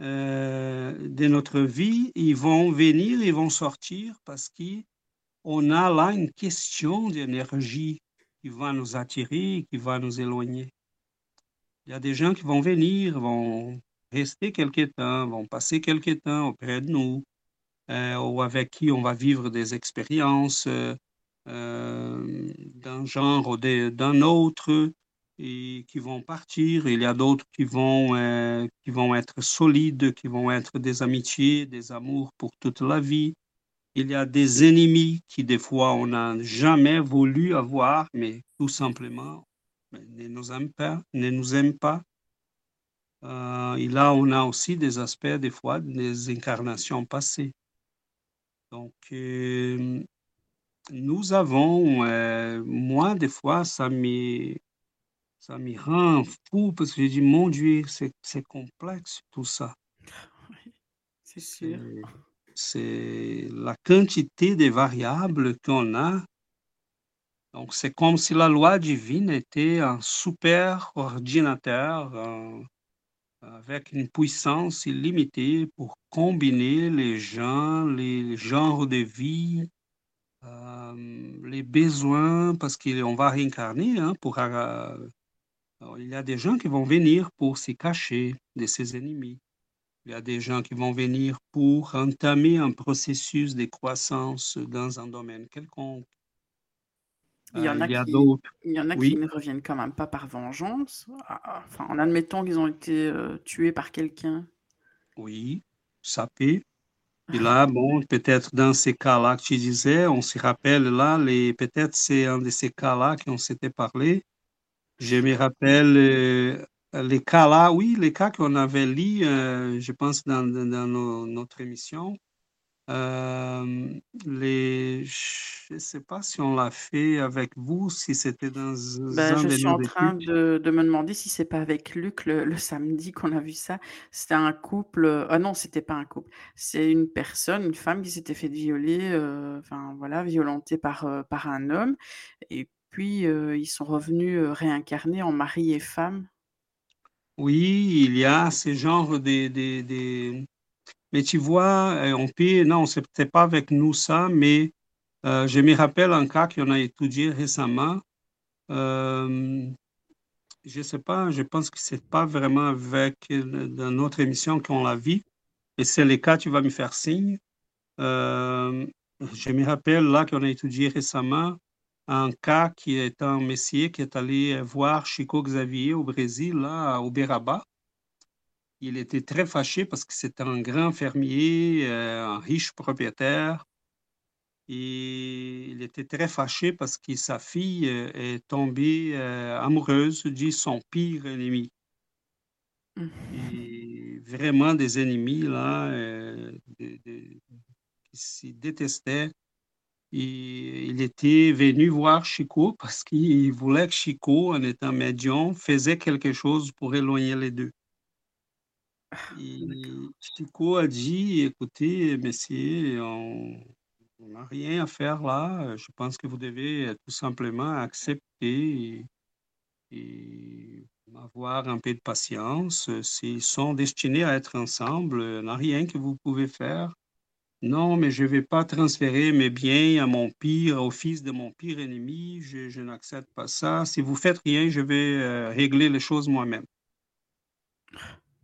euh, de notre vie, ils vont venir, ils vont sortir parce qu'on a là une question d'énergie qui va nous attirer, qui va nous éloigner. Il y a des gens qui vont venir, vont rester quelque temps, vont passer quelque temps auprès de nous, euh, ou avec qui on va vivre des expériences euh, d'un genre ou d'un autre et qui vont partir. Il y a d'autres qui vont, euh, qui vont être solides, qui vont être des amitiés, des amours pour toute la vie. Il y a des ennemis qui, des fois, on n'a jamais voulu avoir, mais tout simplement ne nous aiment pas. Ne nous aiment pas. Euh, et là, on a aussi des aspects, des fois, des incarnations passées. Donc, euh, nous avons, euh, moi, des fois, ça me, ça me rend fou parce que je dis, mon Dieu, c'est complexe tout ça. <laughs> c'est sûr. C'est la quantité de variables qu'on a. Donc, c'est comme si la loi divine était un super ordinateur avec une puissance illimitée pour combiner les gens, les genres de vie, euh, les besoins, parce qu'on va réincarner. Hein, pour, euh, il y a des gens qui vont venir pour se cacher de ses ennemis. Il y a des gens qui vont venir pour entamer un processus de croissance dans un domaine quelconque. Il y en a, qui, il y en a qui ne reviennent quand même pas par vengeance. Ah, ah, enfin, en admettant qu'ils ont été euh, tués par quelqu'un. Oui, peut. Et là, bon, peut-être dans ces cas-là que tu disais, on se rappelle là, peut-être c'est un de ces cas-là qu'on s'était parlé. Je me rappelle euh, les cas là, oui, les cas qu'on avait lus, euh, je pense, dans notre émission. Euh, les, je ne sais pas si on l'a fait avec vous, si c'était dans ben, Je suis en train de, de, me demander si c'est pas avec Luc le, le samedi qu'on a vu ça. C'était un couple. Ah non, c'était pas un couple. C'est une personne, une femme qui s'était fait violer, euh, enfin voilà, violentée par, euh, par un homme. Et puis ils sont revenus réincarnés en mari et femme. Oui, il y a ce genre de, de mais tu vois, euh, on peut, non, ce n'était pas avec nous ça, mais euh, je me rappelle un cas qu'on a étudié récemment. Euh, je ne sais pas, je pense que ce n'est pas vraiment avec notre émission qu'on l'a vu. Et c'est le cas, tu vas me faire signe. je me rappelle là qu'on a étudié récemment un cas qui est un messier qui est allé voir Chico Xavier au Brésil, là, à Uberaba. Il était très fâché parce que c'était un grand fermier, euh, un riche propriétaire. Et il était très fâché parce que sa fille euh, est tombée euh, amoureuse de son pire ennemi. Mmh. Et vraiment des ennemis, là, qui se détestaient. Et il était venu voir Chico parce qu'il voulait que Chico, en étant médium, faisait quelque chose pour éloigner les deux. Et Chico a dit, écoutez, messieurs, on n'a rien à faire là. Je pense que vous devez tout simplement accepter et, avoir un peu de patience. S'ils sont destinés à être ensemble, il n'y a rien que vous pouvez faire. Non, mais je ne vais pas transférer mes biens à mon pire, au fils de mon pire ennemi. Je, n'accepte pas ça. Si vous faites rien, je vais euh, régler les choses moi-même.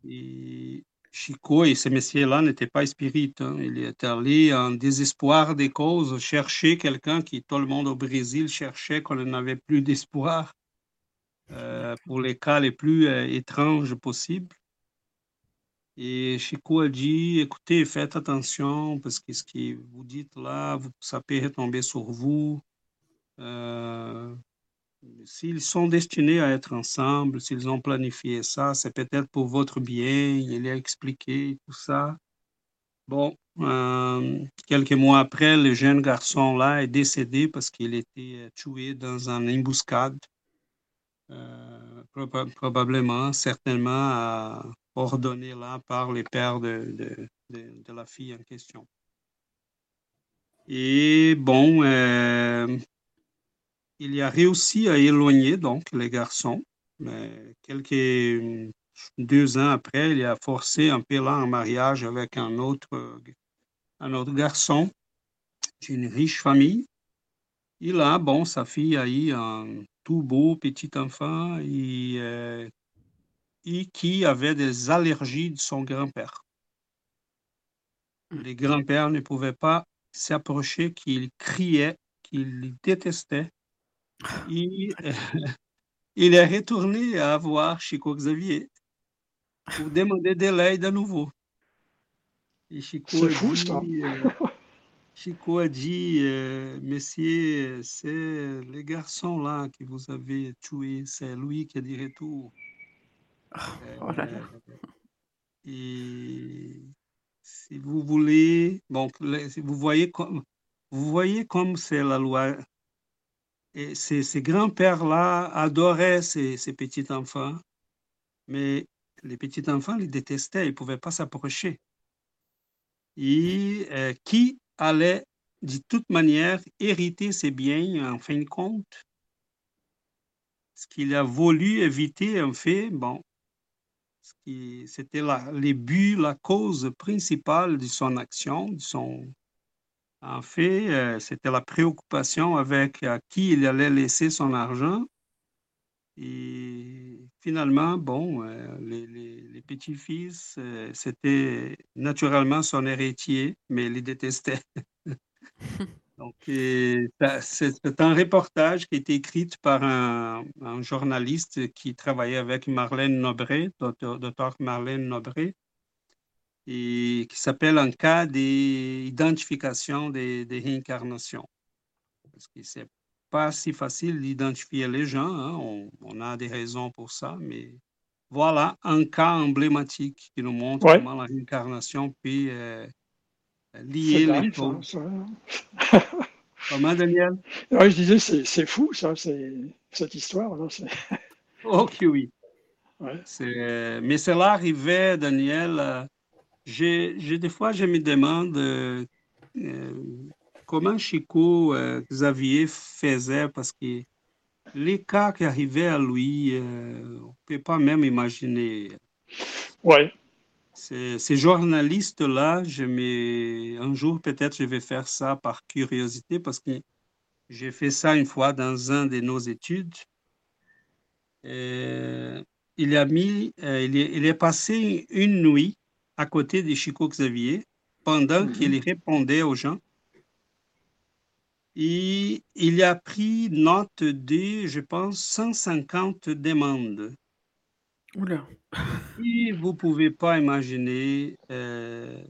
Et Chico et ce messieurs-là n'étaient pas spirites. Hein. Il est allé en désespoir des causes chercher quelqu'un qui, tout le monde au Brésil, cherchait qu'on n'avait plus d'espoir euh, pour les cas les plus euh, étranges possibles. Et Chico a dit, écoutez, faites attention parce que ce que vous dites là, ça peut retomber sur vous. Euh, S'ils sont destinés à être ensemble, s'ils ont planifié ça, c'est peut-être pour votre bien, il a expliqué tout ça. Bon, euh, quelques mois après, le jeune garçon-là est décédé parce qu'il était tué dans une embuscade, euh, probablement, certainement ordonné là par les pères de, de, la fille en question. Et bon, euh, il a réussi à éloigner donc les garçons. Mais quelques deux ans après, il a forcé un peu là en mariage avec un autre, un autre garçon d'une riche famille. Et là, bon, sa fille a eu un tout beau petit enfant et, euh, et qui avait des allergies de son grand-père. Les grands-pères ne pouvaient pas s'approcher, qu'il criait, qu'il détestait. Il, <laughs> il est retourné à voir Chico Xavier pour demander de l'aide à nouveau. C'est fou, ça. Euh, <laughs> Chico a dit, euh, messieurs, c'est les garçons là que vous avez tués, c'est lui qui a dit retour. Oh là là. Euh, et si vous voulez, bon, vous voyez comme, vous voyez comme c'est la loi. Et ces, grands-pères-là adoraient ces, petits-enfants, mais les petits-enfants les détestaient, ils ne pouvaient pas s'approcher. Et euh, qui allait de toute manière hériter ses biens en fin de compte? Ce qu'il a voulu éviter, en fait, bon, c'était les buts, la cause principale de son action, de son, en fait, euh, c'était la préoccupation avec à qui il allait laisser son argent. Et finalement, bon, euh, les, les- les petits-fils, euh, c'était naturellement son héritier, mais il les détestait. <laughs> Donc, c'est un reportage qui a été écrit par un, un journaliste qui travaillait avec Marlène Nobré, docteur Marlène Nobré, et qui s'appelle Un cas d'identification des, des réincarnations. Parce que c'est pas si facile d'identifier les gens, hein, On, on a des raisons pour ça, mais voilà un cas emblématique qui nous montre Ouais. comment la réincarnation peut euh, lier les choses. ça. <laughs> Comment, Daniel? Ouais, je disais, c'est fou, ça, cette histoire. Là, Ok, oui. ouais. Mais cela arrivait, Daniel. J'ai, j'ai- des fois, je me demande euh, euh, comment Chico euh, Xavier faisait, parce que les cas qui arrivaient à lui, euh, on ne peut pas même imaginer. Ouais. Ces, ces journalistes-là, je me... un jour peut-être je vais faire ça par curiosité, parce que j'ai fait ça une fois dans un de nos études. Il a mis, il est, il est passé une nuit à côté de Chico Xavier pendant Mhm. qu'il répondait aux gens. Et il a pris note de, je pense, 150 demandes. Oula. Et vous ne pouvez pas imaginer euh,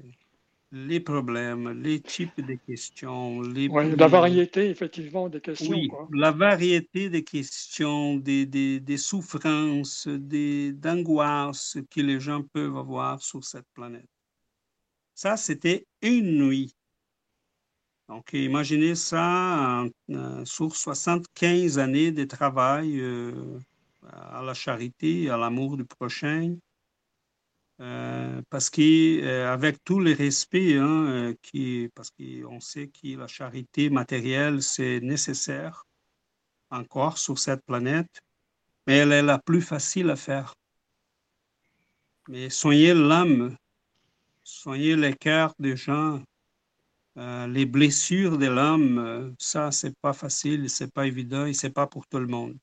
les problèmes, les types de questions, les, Ouais, la variété, effectivement, des questions. oui, Quoi. la variété des questions, des, des, des souffrances, des, d'angoisses que les gens peuvent avoir sur cette planète. Ça, c'était une nuit. Donc, imaginez ça en- en- sur 75 années de travail euh, à la charité, à l'amour du prochain. Euh, parce qu'avec tout le respect, hein, euh, parce qu'on sait que la charité matérielle, c'est nécessaire encore sur cette planète, mais elle est la plus facile à faire. Mais soigner l'âme, soigner les cœurs des gens, euh, les blessures de l'âme, euh, ça, c'est pas facile, c'est pas évident et c'est pas pour tout le monde.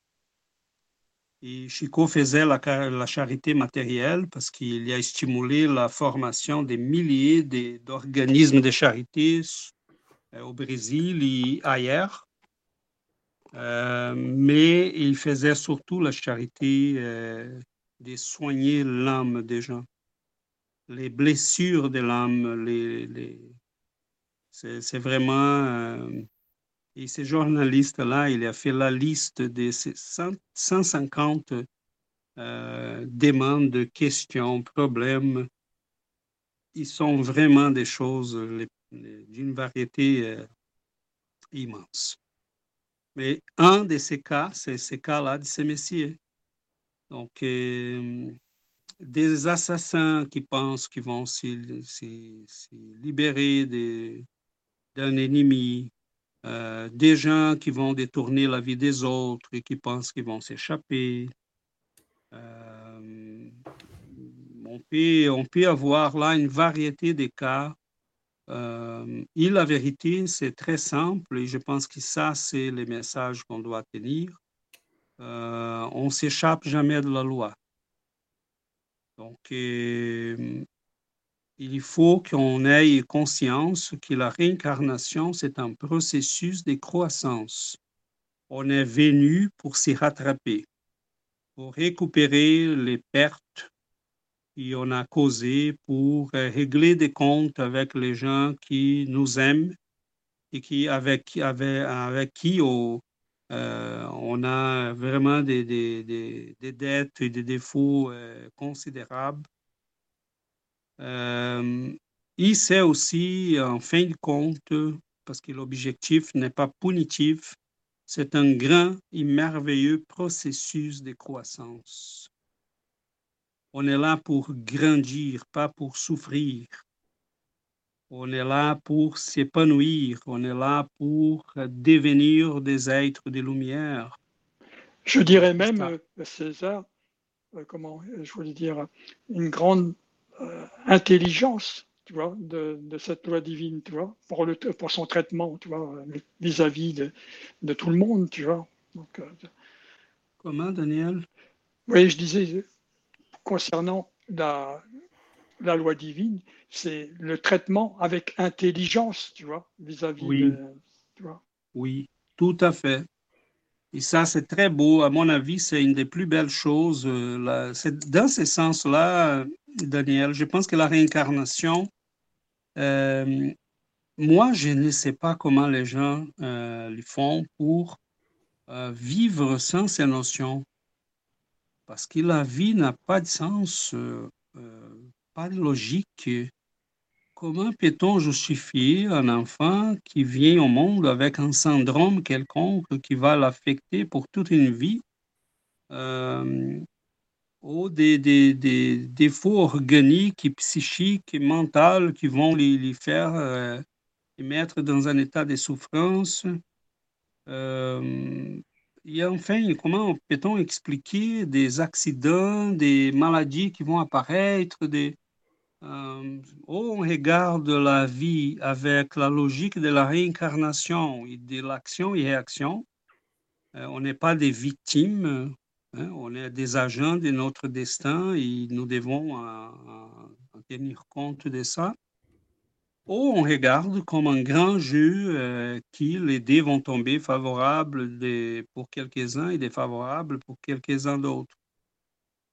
Chico faisait la, charité matérielle parce qu'il a stimulé la formation des milliers d'organismes de charité euh, au Brésil et ailleurs. Euh, mais il faisait surtout la charité euh, de soigner l'âme des gens, les blessures de l'âme, les, les- c'est vraiment... et ces journalistes-là, il a fait la liste de ces 100 150 euh, demandes, questions, problèmes. Ils sont vraiment des choses d'une variété euh, immense. Mais un de ces cas, c'est ces cas-là de ces messieurs. Donc, euh, des assassins qui pensent qu'ils vont se, se- libérer d'un ennemi, euh, des gens qui vont détourner la vie des autres et qui pensent qu'ils vont s'échapper. Euh, on, peut, on peut avoir là une variété de cas. Euh, et la vérité, c'est très simple et je pense que ça, c'est le message qu'on doit tenir. Euh, on s'échappe jamais de la loi. Donc, il faut qu'on ait conscience que la réincarnation, c'est un processus de croissance. On est venu pour s'y rattraper, pour récupérer les pertes qu'on a causées, pour euh, régler des comptes avec les gens qui nous aiment et qui, avec, qui on, euh, on a vraiment des, dettes et des défauts euh, considérables. Euh, il sait aussi, en fin de compte, parce que l'objectif n'est pas punitif, c'est un grand et merveilleux processus de croissance. On est là pour grandir, pas pour souffrir. On est là pour s'épanouir, on est là pour devenir des êtres de lumière. Je dirais même, euh, César, euh, comment je voulais dire, une grande euh, intelligence, tu vois, de, de, cette loi divine, tu vois, pour, le, pour son traitement, tu vois, vis-à-vis de, de, tout le monde, tu vois. Donc, Comment, Daniel? Oui, je disais, concernant la, la loi divine, c'est le traitement avec intelligence, tu vois, vis-à-vis oui. de. Tu vois. Oui, tout à fait. Et ça, c'est très beau. À mon avis, c'est une des plus belles choses. Euh, là. Dans ce sens-là, Daniel, je pense que la réincarnation, euh, moi, je ne sais pas comment les gens euh, le font pour vivre sans ces notions. Parce que la vie n'a pas de sens. Pas de logique. Comment peut-on justifier un enfant qui vient au monde avec un syndrome quelconque qui va l'affecter pour toute une vie euh, ou des, défauts organiques psychiques et mentaux qui vont les, faire euh, mettre dans un état de souffrance euh, et enfin, comment peut-on expliquer des accidents, des maladies qui vont apparaître, des, euh, on regarde la vie avec la logique de la réincarnation et de l'action et réaction. Euh, on n'est pas des victimes, hein, on est des agents de notre destin et nous devons euh, tenir compte de ça. Ou on regarde comme un grand jeu euh, qui les dés vont tomber favorables pour quelques-uns et défavorables pour quelques-uns d'autres.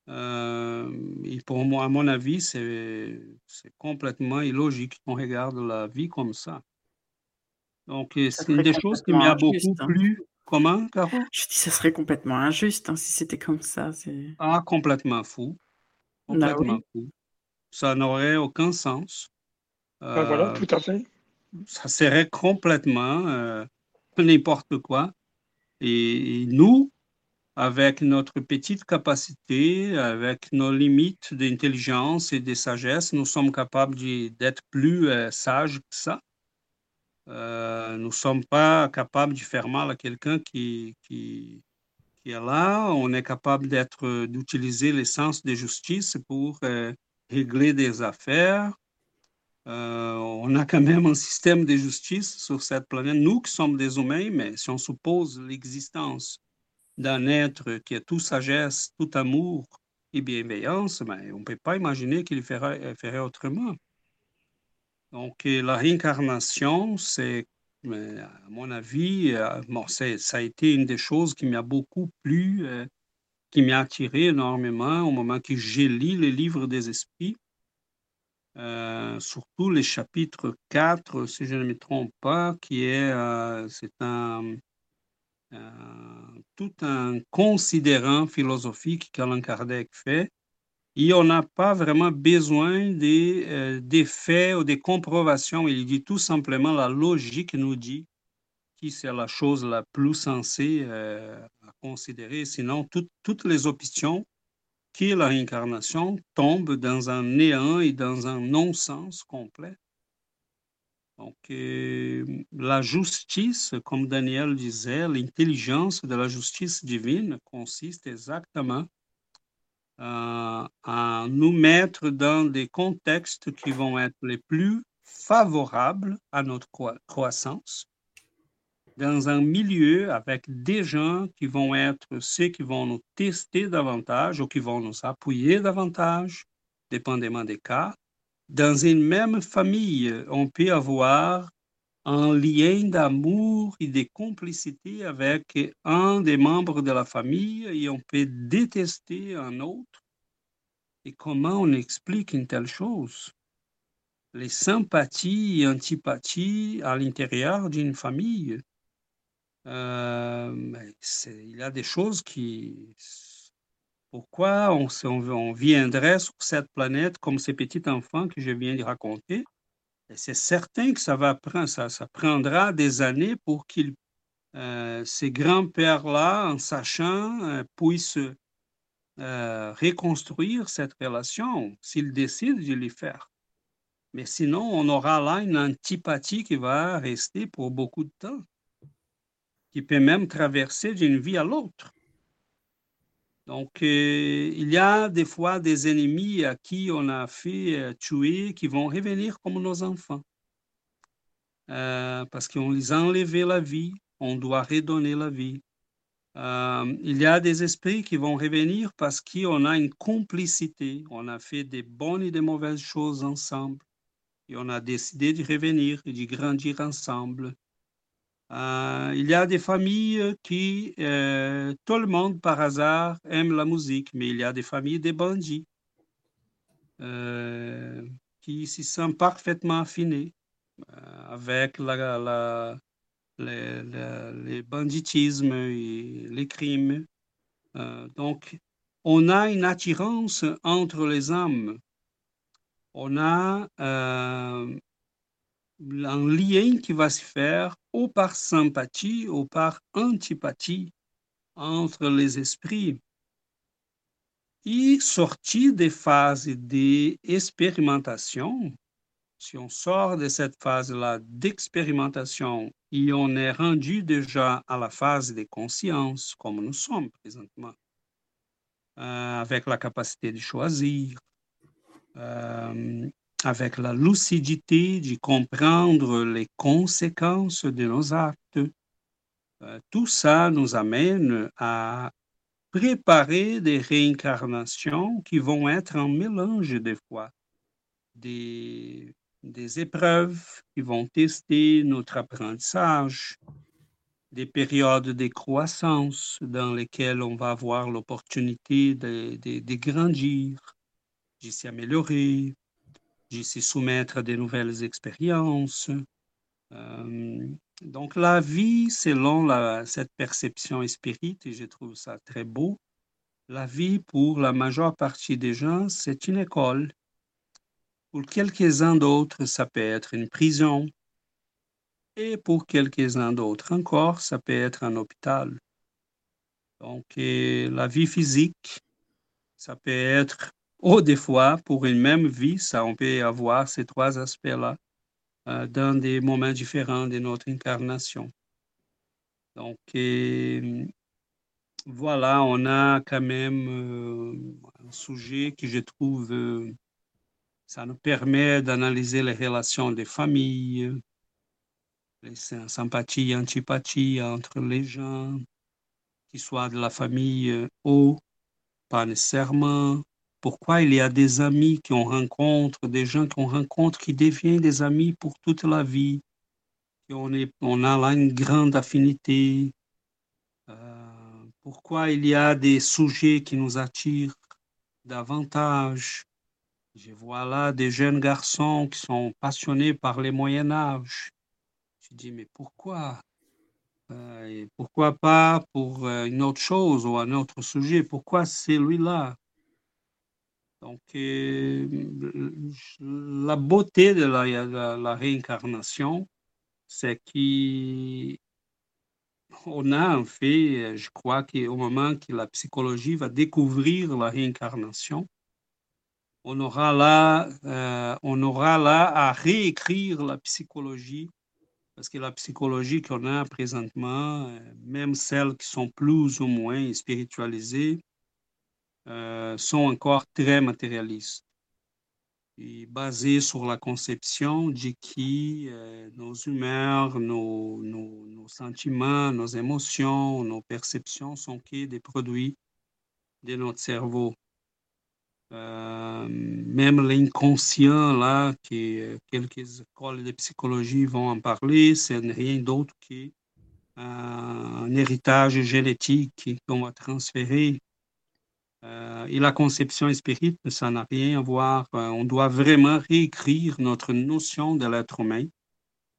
Euh, et pour moi, à mon avis, c'est complètement illogique qu'on regarde la vie comme ça. Donc, c'est une des choses qui m'a beaucoup hein. plu. Comment, Caro? Je dis, ça serait complètement injuste hein, si c'était comme ça. Ah, complètement fou. Complètement bah oui. fou. Ça n'aurait aucun sens. Ben voilà, Euh, tout à fait. ça serait complètement euh, n'importe quoi. Et, et nous, avec notre petite capacité, avec nos limites d'intelligence et de sagesse, nous sommes capables d'être plus euh, sages que ça. Euh, nous ne sommes pas capables de faire mal à quelqu'un qui, est là. On est capable d'être, d'utiliser les sens de justice pour euh, régler des affaires. Euh, on a quand même un système de justice sur cette planète. Nous qui sommes des humains, mais si on suppose l'existence d'un être qui est tout sagesse, tout amour et bienveillance, ben, on ne peut pas imaginer qu'il ferait, ferait autrement. Donc, euh, la réincarnation, c'est, euh, à mon avis, euh, bon, ça a été une des choses qui m'a beaucoup plu, euh, qui m'a attiré énormément au moment que j'ai lu les livres des esprits. Euh, surtout le chapitre 4, si je ne me trompe pas, qui est, euh, c'est un, euh, tout un considérant philosophique qu'Alain Kardec fait. Et on n'a pas vraiment besoin des, euh, des faits ou des comprobations. Il dit tout simplement la logique nous dit que c'est la chose la plus sensée euh, à considérer. Sinon, tout- toutes les options qui la réincarnation tombent dans un néant et dans un non-sens complet. Donc, euh, la justice, comme Daniel disait, l'intelligence de la justice divine consiste exactement euh, à nous mettre dans des contextes qui vont être les plus favorables à notre croi- croissance, dans un milieu avec des gens qui vont être ceux qui vont nous tester davantage ou qui vont nous appuyer davantage, dépendamment des cas. Dans une même famille, on peut avoir un lien d'amour et de complicité avec un des membres de la famille et on peut détester un autre. Et comment on explique une telle chose? les sympathies et antipathies à l'intérieur d'une famille. Euh, il y a des choses qui... Pourquoi on, viendrait sur cette planète comme ces petits enfants que je viens de raconter c'est certain que ça, va prendre, ça, ça prendra des années pour qu'ils, euh, ces grands-pères-là, en sachant, euh, puissent euh, reconstruire cette relation s'ils décident de le faire. Mais sinon, on aura là une antipathie qui va rester pour beaucoup de temps, qui peut même traverser d'une vie à l'autre. Donc, euh, il y a des fois des ennemis à qui on a fait euh, tuer qui vont revenir comme nos enfants. Euh, parce qu'on les a enlevé la vie, on doit redonner la vie. il y a des esprits qui vont revenir parce qu'on a une complicité, on a fait des bonnes et des mauvaises choses ensemble, et on a décidé de revenir et de grandir ensemble. Euh, il y a des familles qui, euh, tout le monde par hasard aime la musique, mais il y a des familles des bandits euh, qui s'y sont parfaitement affinés avec la, les, banditismes et les crimes. donc, on a une attirance entre les âmes. On a un lien qui va se faire ou par sympathie ou par antipathie entre les esprits. Et sorti des phases d'expérimentation, si on sort de cette phase-là d'expérimentation et on est rendu déjà à la phase de conscience, comme nous sommes présentement, euh, avec la capacité de choisir, euh, avec la lucidité de comprendre les conséquences de nos actes. Euh, tout ça nous amène à préparer des réincarnations qui vont être un mélange des fois, des, des épreuves qui vont tester notre apprentissage, des périodes de croissance dans lesquelles on va avoir l'opportunité de, de, de grandir, de s'améliorer, de se soumettre à de nouvelles expériences. Euh, donc la vie, selon cette perception spirite, et je trouve ça très beau, la vie pour la majeure partie des gens, c'est une école. Pour quelques-uns d'autres, ça peut être une prison. Et pour quelques-uns d'autres encore, ça peut être un hôpital. Donc la vie physique, ça peut être ou des fois, pour une même vie, ça, on peut avoir ces trois aspects-là euh, dans des moments différents de notre incarnation. Donc, voilà, on a quand même euh, un sujet que je trouve, euh, ça nous permet d'analyser les relations des familles, les sympathies et antipathies entre les gens, qui soient de la famille ou pas nécessairement, pourquoi il y a des amis qu'on rencontre, des gens qu'on rencontre qui deviennent des amis pour toute la vie. on, a là une grande affinité. Euh, pourquoi il y a des sujets qui nous attirent davantage? Je vois là des jeunes garçons qui sont passionnés par les Moyen Âge. Je dis, mais pourquoi? Euh, Pourquoi pas pour euh, une autre chose ou un autre sujet? Pourquoi celui-là donc, euh, la beauté de la, réincarnation, c'est qu'on a en fait, je crois qu'au moment que la psychologie va découvrir la réincarnation, on aura là, euh, on aura là à réécrire la psychologie, parce que la psychologie qu'on a présentement, euh, même celles qui sont plus ou moins spiritualisées, euh, sont encore très matérialistes et basés sur la conception de que euh, nos humeurs, nos, sentiments, nos émotions, nos perceptions sont que des produits de notre cerveau. Euh, même l'inconscient, là, que quelques écoles de psychologie vont en parler, c'est rien d'autre qu'un héritage génétique qu'on va transférer Euh, et la conception spirite, ça n'a rien à voir. Euh, on doit vraiment réécrire notre notion de l'être humain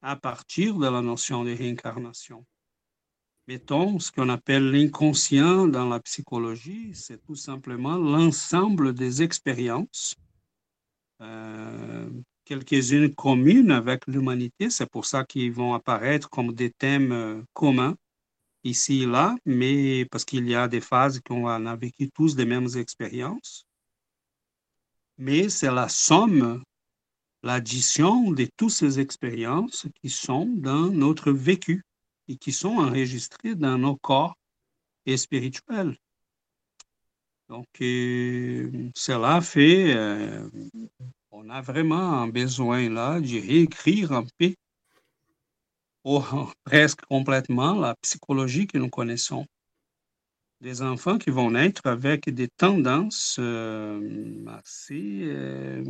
à partir de la notion de réincarnation. Mettons, ce qu'on appelle l'inconscient dans la psychologie, c'est tout simplement l'ensemble des expériences, euh, quelques-unes communes avec l'humanité. C'est pour ça qu'ils vont apparaître comme des thèmes communs ici et là, mais parce qu'il y a des phases qu'on a vécu tous les mêmes expériences. Mais c'est la somme, l'addition de toutes ces expériences qui sont dans notre vécu et qui sont enregistrées dans nos corps et spirituels. Donc, euh, cela fait, euh, on a vraiment besoin là de réécrire un peu <laughs> presque complètement la psychologie que nous connaissons. Des enfants qui vont naître avec des tendances euh, assez, euh,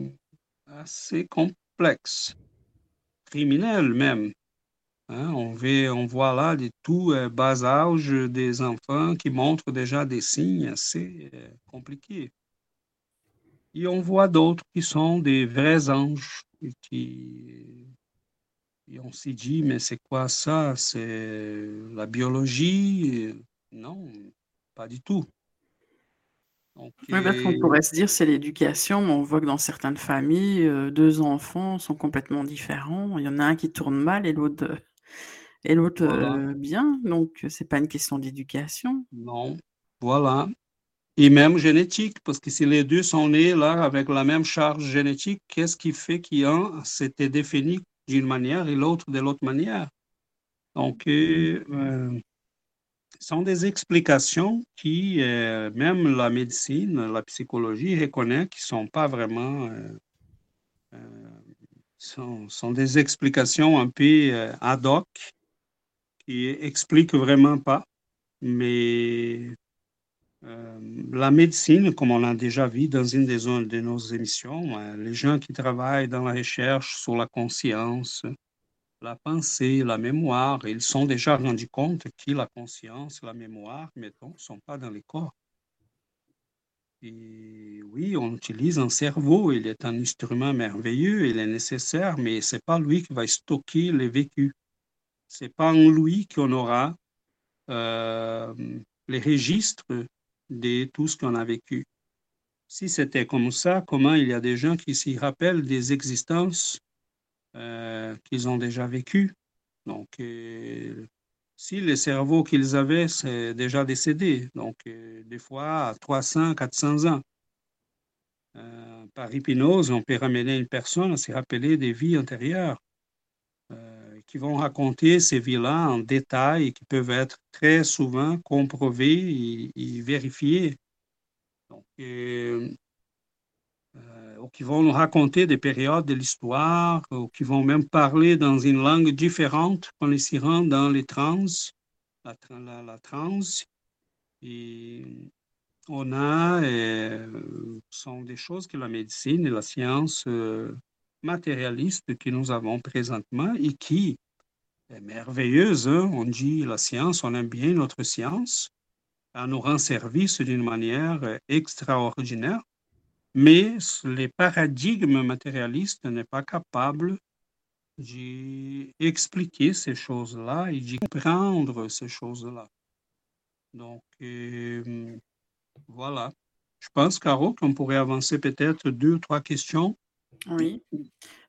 assez complexes, criminelles même. Hein. on, on, voit là des tout euh, bas âge des enfants qui montrent déjà des signes assez compliqués. Et on voit d'autres qui sont des vrais anges qui et on s'est dit, mais c'est quoi ça? C'est la biologie? Non, pas du tout. Donc, oui, on pourrait se dire c'est l'éducation, mais on voit que dans certaines familles, euh, deux enfants sont complètement différents. Il y en a un qui tourne mal et l'autre et l'autre euh, bien. Donc c'est pas une question d'éducation. Non, voilà. Et même génétique, parce que si les deux sont nés là avec la même charge génétique, qu'est-ce qui fait qu'un s'était défini d'une manière et l'autre de l'autre manière. Donc, euh, euh, sont des explications qui, euh, même la médecine, la psychologie reconnaît qui ne sont pas vraiment... sont, sont, des explications un peu ad hoc qui expliquent vraiment pas. Mais euh, la médecine, comme on l'a déjà vu dans une des de nos émissions, euh, les gens qui travaillent dans la recherche sur la conscience, la pensée, la mémoire, ils sont déjà rendus compte que la conscience, la mémoire, mettons, ne sont pas dans les corps. Et oui, on utilise un cerveau, il est un instrument merveilleux, il est nécessaire, mais ce n'est pas lui qui va stocker les vécus. Ce n'est pas en lui qu'on aura euh, les registres de tout ce qu'on a vécu. Si c'était comme ça, comment il y a des gens qui s'y rappellent des existences euh, qu'ils ont déjà vécues? Donc, euh, si le cerveau qu'ils avaient, c'est déjà décédé, donc euh, des fois à 300, 400 ans. par hypnose, on peut ramener une personne à se rappeler des vies antérieures qui vont raconter ces vies-là en détail et qui peuvent être très souvent comprouvées et, vérifiées. Donc, euh, ou qui vont nous raconter des périodes de l'histoire, ou qui vont même parler dans une langue différente ils s'y rendent dans les trans, la, la, trans. Et on a, euh, sont des choses que la médecine et la science euh, matérialiste que nous avons présentement et qui est merveilleuse. Hein. On dit la science, on aime bien notre science. Elle nous rend service d'une manière euh, extraordinaire. Mais les paradigmes matérialistes n'est pas capable d'expliquer ces choses-là et d'y comprendre ces choses-là. Donc, euh, voilà. Je pense, Caro, qu'on pourrait avancer peut-être deux ou trois questions oui.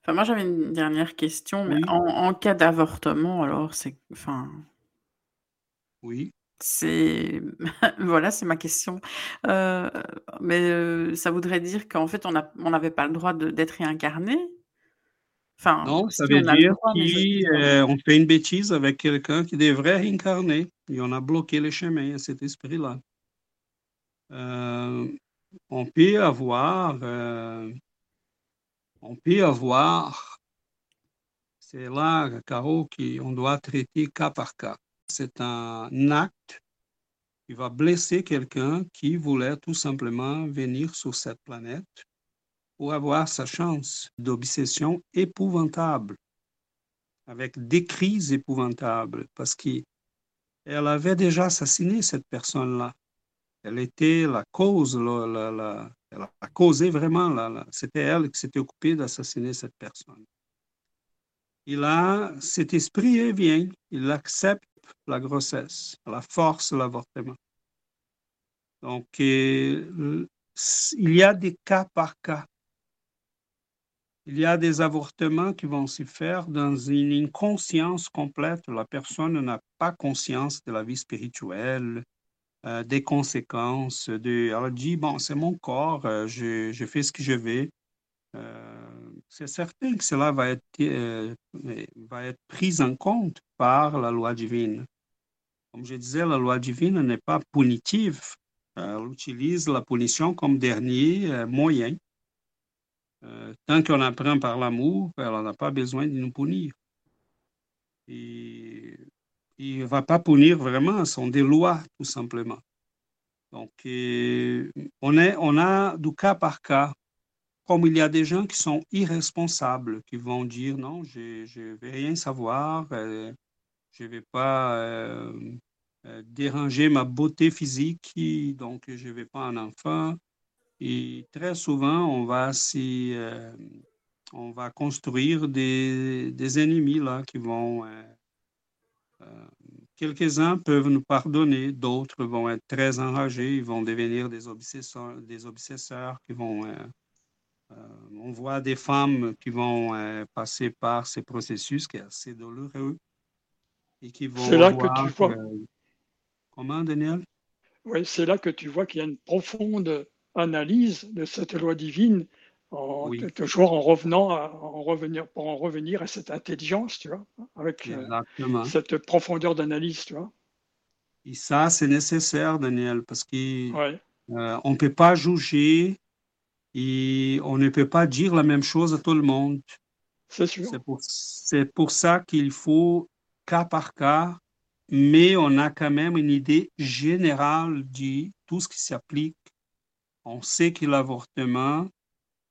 Enfin, moi, j'avais une dernière question, mais en, cas d'avortement, alors, c'est. Enfin. Oui. C'est. <laughs> voilà, c'est ma question. Euh, mais euh, ça voudrait dire qu'en fait, on n'avait pas le droit d'être réincarné? Enfin, non, ça veut dire qu'on euh, fait une bêtise avec quelqu'un qui devrait réincarner et on a bloqué le chemin à cet esprit-là. on peut avoir on peut avoir, c'est là, Caro, qu'on doit traiter cas par cas. C'est un acte qui va blesser quelqu'un qui voulait tout simplement venir sur cette planète pour avoir sa chance d'obsession épouvantable, avec des crises épouvantables, parce qu'elle avait déjà assassiné cette personne-là. elle était la cause, la, la, elle a causé vraiment, c'était elle qui s'était occupée d'assassiner cette personne. Il a, cet esprit vient, il accepte la grossesse, la force l'avortement. Donc, il y a des cas par cas. Il y a des avortements qui vont se faire dans une inconscience complète. La personne n'a pas conscience de la vie spirituelle, euh, des conséquences. De, elle dit, bon, c'est mon corps, euh, je, fais ce que je vais. Euh, c'est certain que cela va être, va être pris en compte par la loi divine. Comme je disais, la loi divine n'est pas punitive. Elle utilise la punition comme dernier moyen. tant qu'on apprend par l'amour, elle n'a pas besoin de nous punir. Et il ne va pas punir vraiment, ce sont des lois, tout simplement. Donc, euh, on, est, on a du cas par cas, comme il y a des gens qui sont irresponsables, qui vont dire non, je ne vais rien savoir, euh, je ne vais pas euh, déranger ma beauté physique, donc je ne vais pas un enfant. Et très souvent, on va, on va construire des, des, ennemis là, qui vont euh, quelques-uns peuvent nous pardonner, d'autres vont être très enragés, ils vont devenir des obsesseurs, des obsesseurs qui vont... Euh, euh, on voit des femmes qui vont passer par ces processus qui est assez douloureux et qui vont... C'est là que tu vois... comment, Daniel? Oui, c'est là que tu vois qu'il y a une profonde analyse de cette loi divine toujours en revenant, en revenir, pour en revenir à cette intelligence, tu vois, avec euh, cette profondeur d'analyse, tu vois. Et ça, c'est nécessaire, Daniel, parce qu'on euh, ne peut pas juger et on ne peut pas dire la même chose à tout le monde. C'est sûr. C'est pour, pour ça qu'il faut cas par cas, mais on a quand même une idée générale de tout ce qui s'applique. On sait que l'avortement,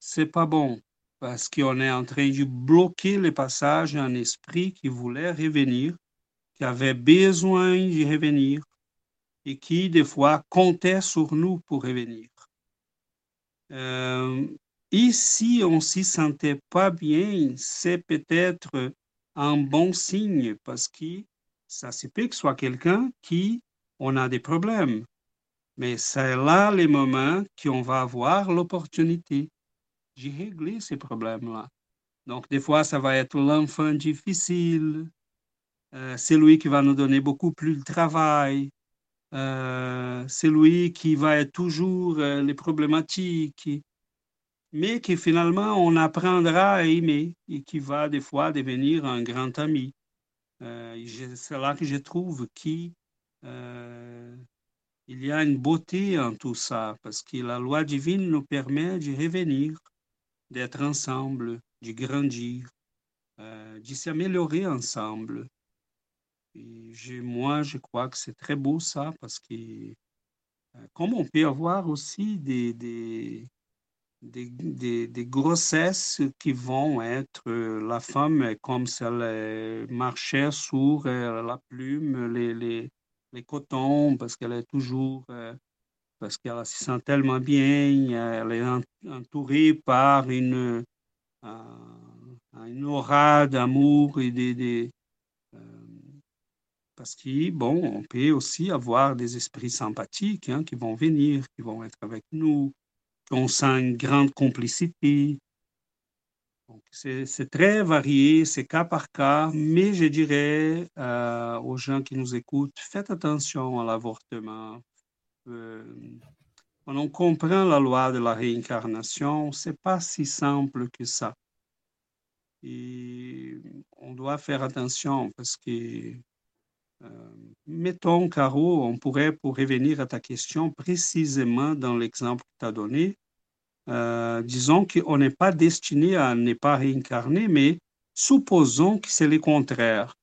c'est pas bon parce qu'on est en train de bloquer le passage d'un esprit qui voulait revenir, qui avait besoin de revenir et qui, des fois, comptait sur nous pour revenir. Euh, et si on ne s'y sentait pas bien, c'est peut-être un bon signe parce que ça se peut que soit quelqu'un qui on a des problèmes. Mais c'est là les moments qu'on va avoir l'opportunité de régler ces problèmes-là. Donc, des fois, ça va être l'enfant difficile, euh, c'est lui qui va nous donner beaucoup plus de travail, euh, c'est lui qui va être toujours euh, les problématiques, mais qui finalement on apprendra à aimer et qui va des fois devenir un grand ami. c'est là que je trouve qu'il il y a une beauté en tout ça, parce que la loi divine nous permet de revenir d'être ensemble, de grandir, euh, de s'améliorer ensemble. Moi, je crois que c'est très beau ça parce que euh, comme on peut avoir aussi des, des, des, des, grossesses qui vont être, euh, la femme comme si elle marchait sur la plume, les, les, les cotons, parce qu'elle est toujours parce qu'elle se sent tellement bien, elle est entourée par une, euh, une aura d'amour et des... Euh, parce que, on peut aussi avoir des esprits sympathiques hein, qui vont venir, qui vont être avec nous, on sent une grande complicité. C'est très varié, c'est cas par cas, mais je dirais euh, aux gens qui nous écoutent, faites attention à l'avortement, euh, quand on comprend la loi de la réincarnation, c'est pas si simple que ça. Et on doit faire attention parce que, euh, mettons, Caro, on pourrait, pour revenir à ta question, précisément dans l'exemple que tu as donné, euh, disons qu'on n'est pas destiné à ne pas réincarner, mais supposons que c'est le contraire.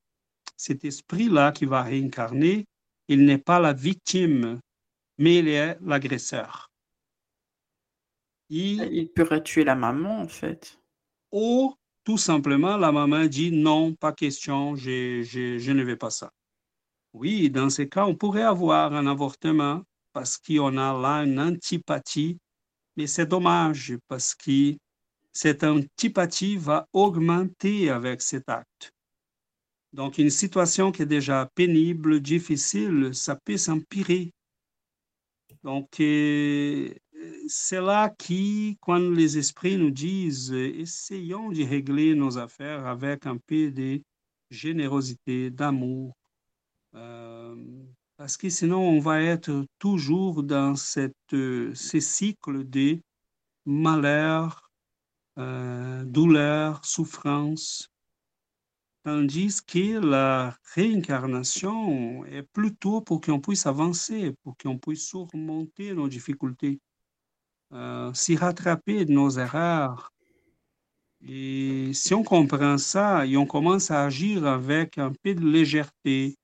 Cet esprit-là qui va réincarner, il n'est pas la victime mais il est l'agresseur. Il... il pourrait tuer la maman, en fait. Ou tout simplement, la maman dit non, pas question, je, je, je ne vais pas ça. Oui, dans ces cas, on pourrait avoir un avortement parce qu'on a là une antipathie, mais c'est dommage parce que cette antipathie va augmenter avec cet acte. Donc, une situation qui est déjà pénible, difficile, ça peut s'empirer. Donc, euh, c'est là qui, quand les esprits nous disent, essayons de régler nos affaires avec un peu de générosité, d'amour, euh, parce que sinon on va être toujours dans cette, euh, ces cycles de malheur, euh, douleur, souffrance, tandis que la réincarnation est plutôt pour qu'on puisse avancer, pour qu'on puisse surmonter nos difficultés, euh, s'y rattraper de nos erreurs. Et si on comprend ça et on commence à agir avec un peu de légèreté,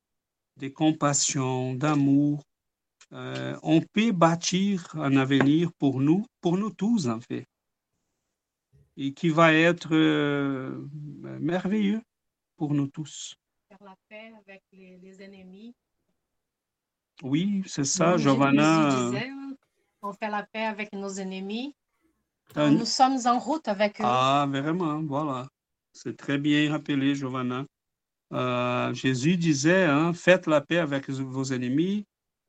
de compassion, d'amour, euh, on peut bâtir un avenir pour nous, pour nous tous en fait, et qui va être euh, merveilleux pour nous tous. Faire la paix avec les, les ennemis. Oui, c'est ça, Giovanna. On fait la paix avec nos ennemis. Euh, Nous sommes en route avec eux. Ah, vraiment, voilà. C'est très bien rappelé, Giovanna. Euh, Jésus disait, hein, faites la paix avec vos ennemis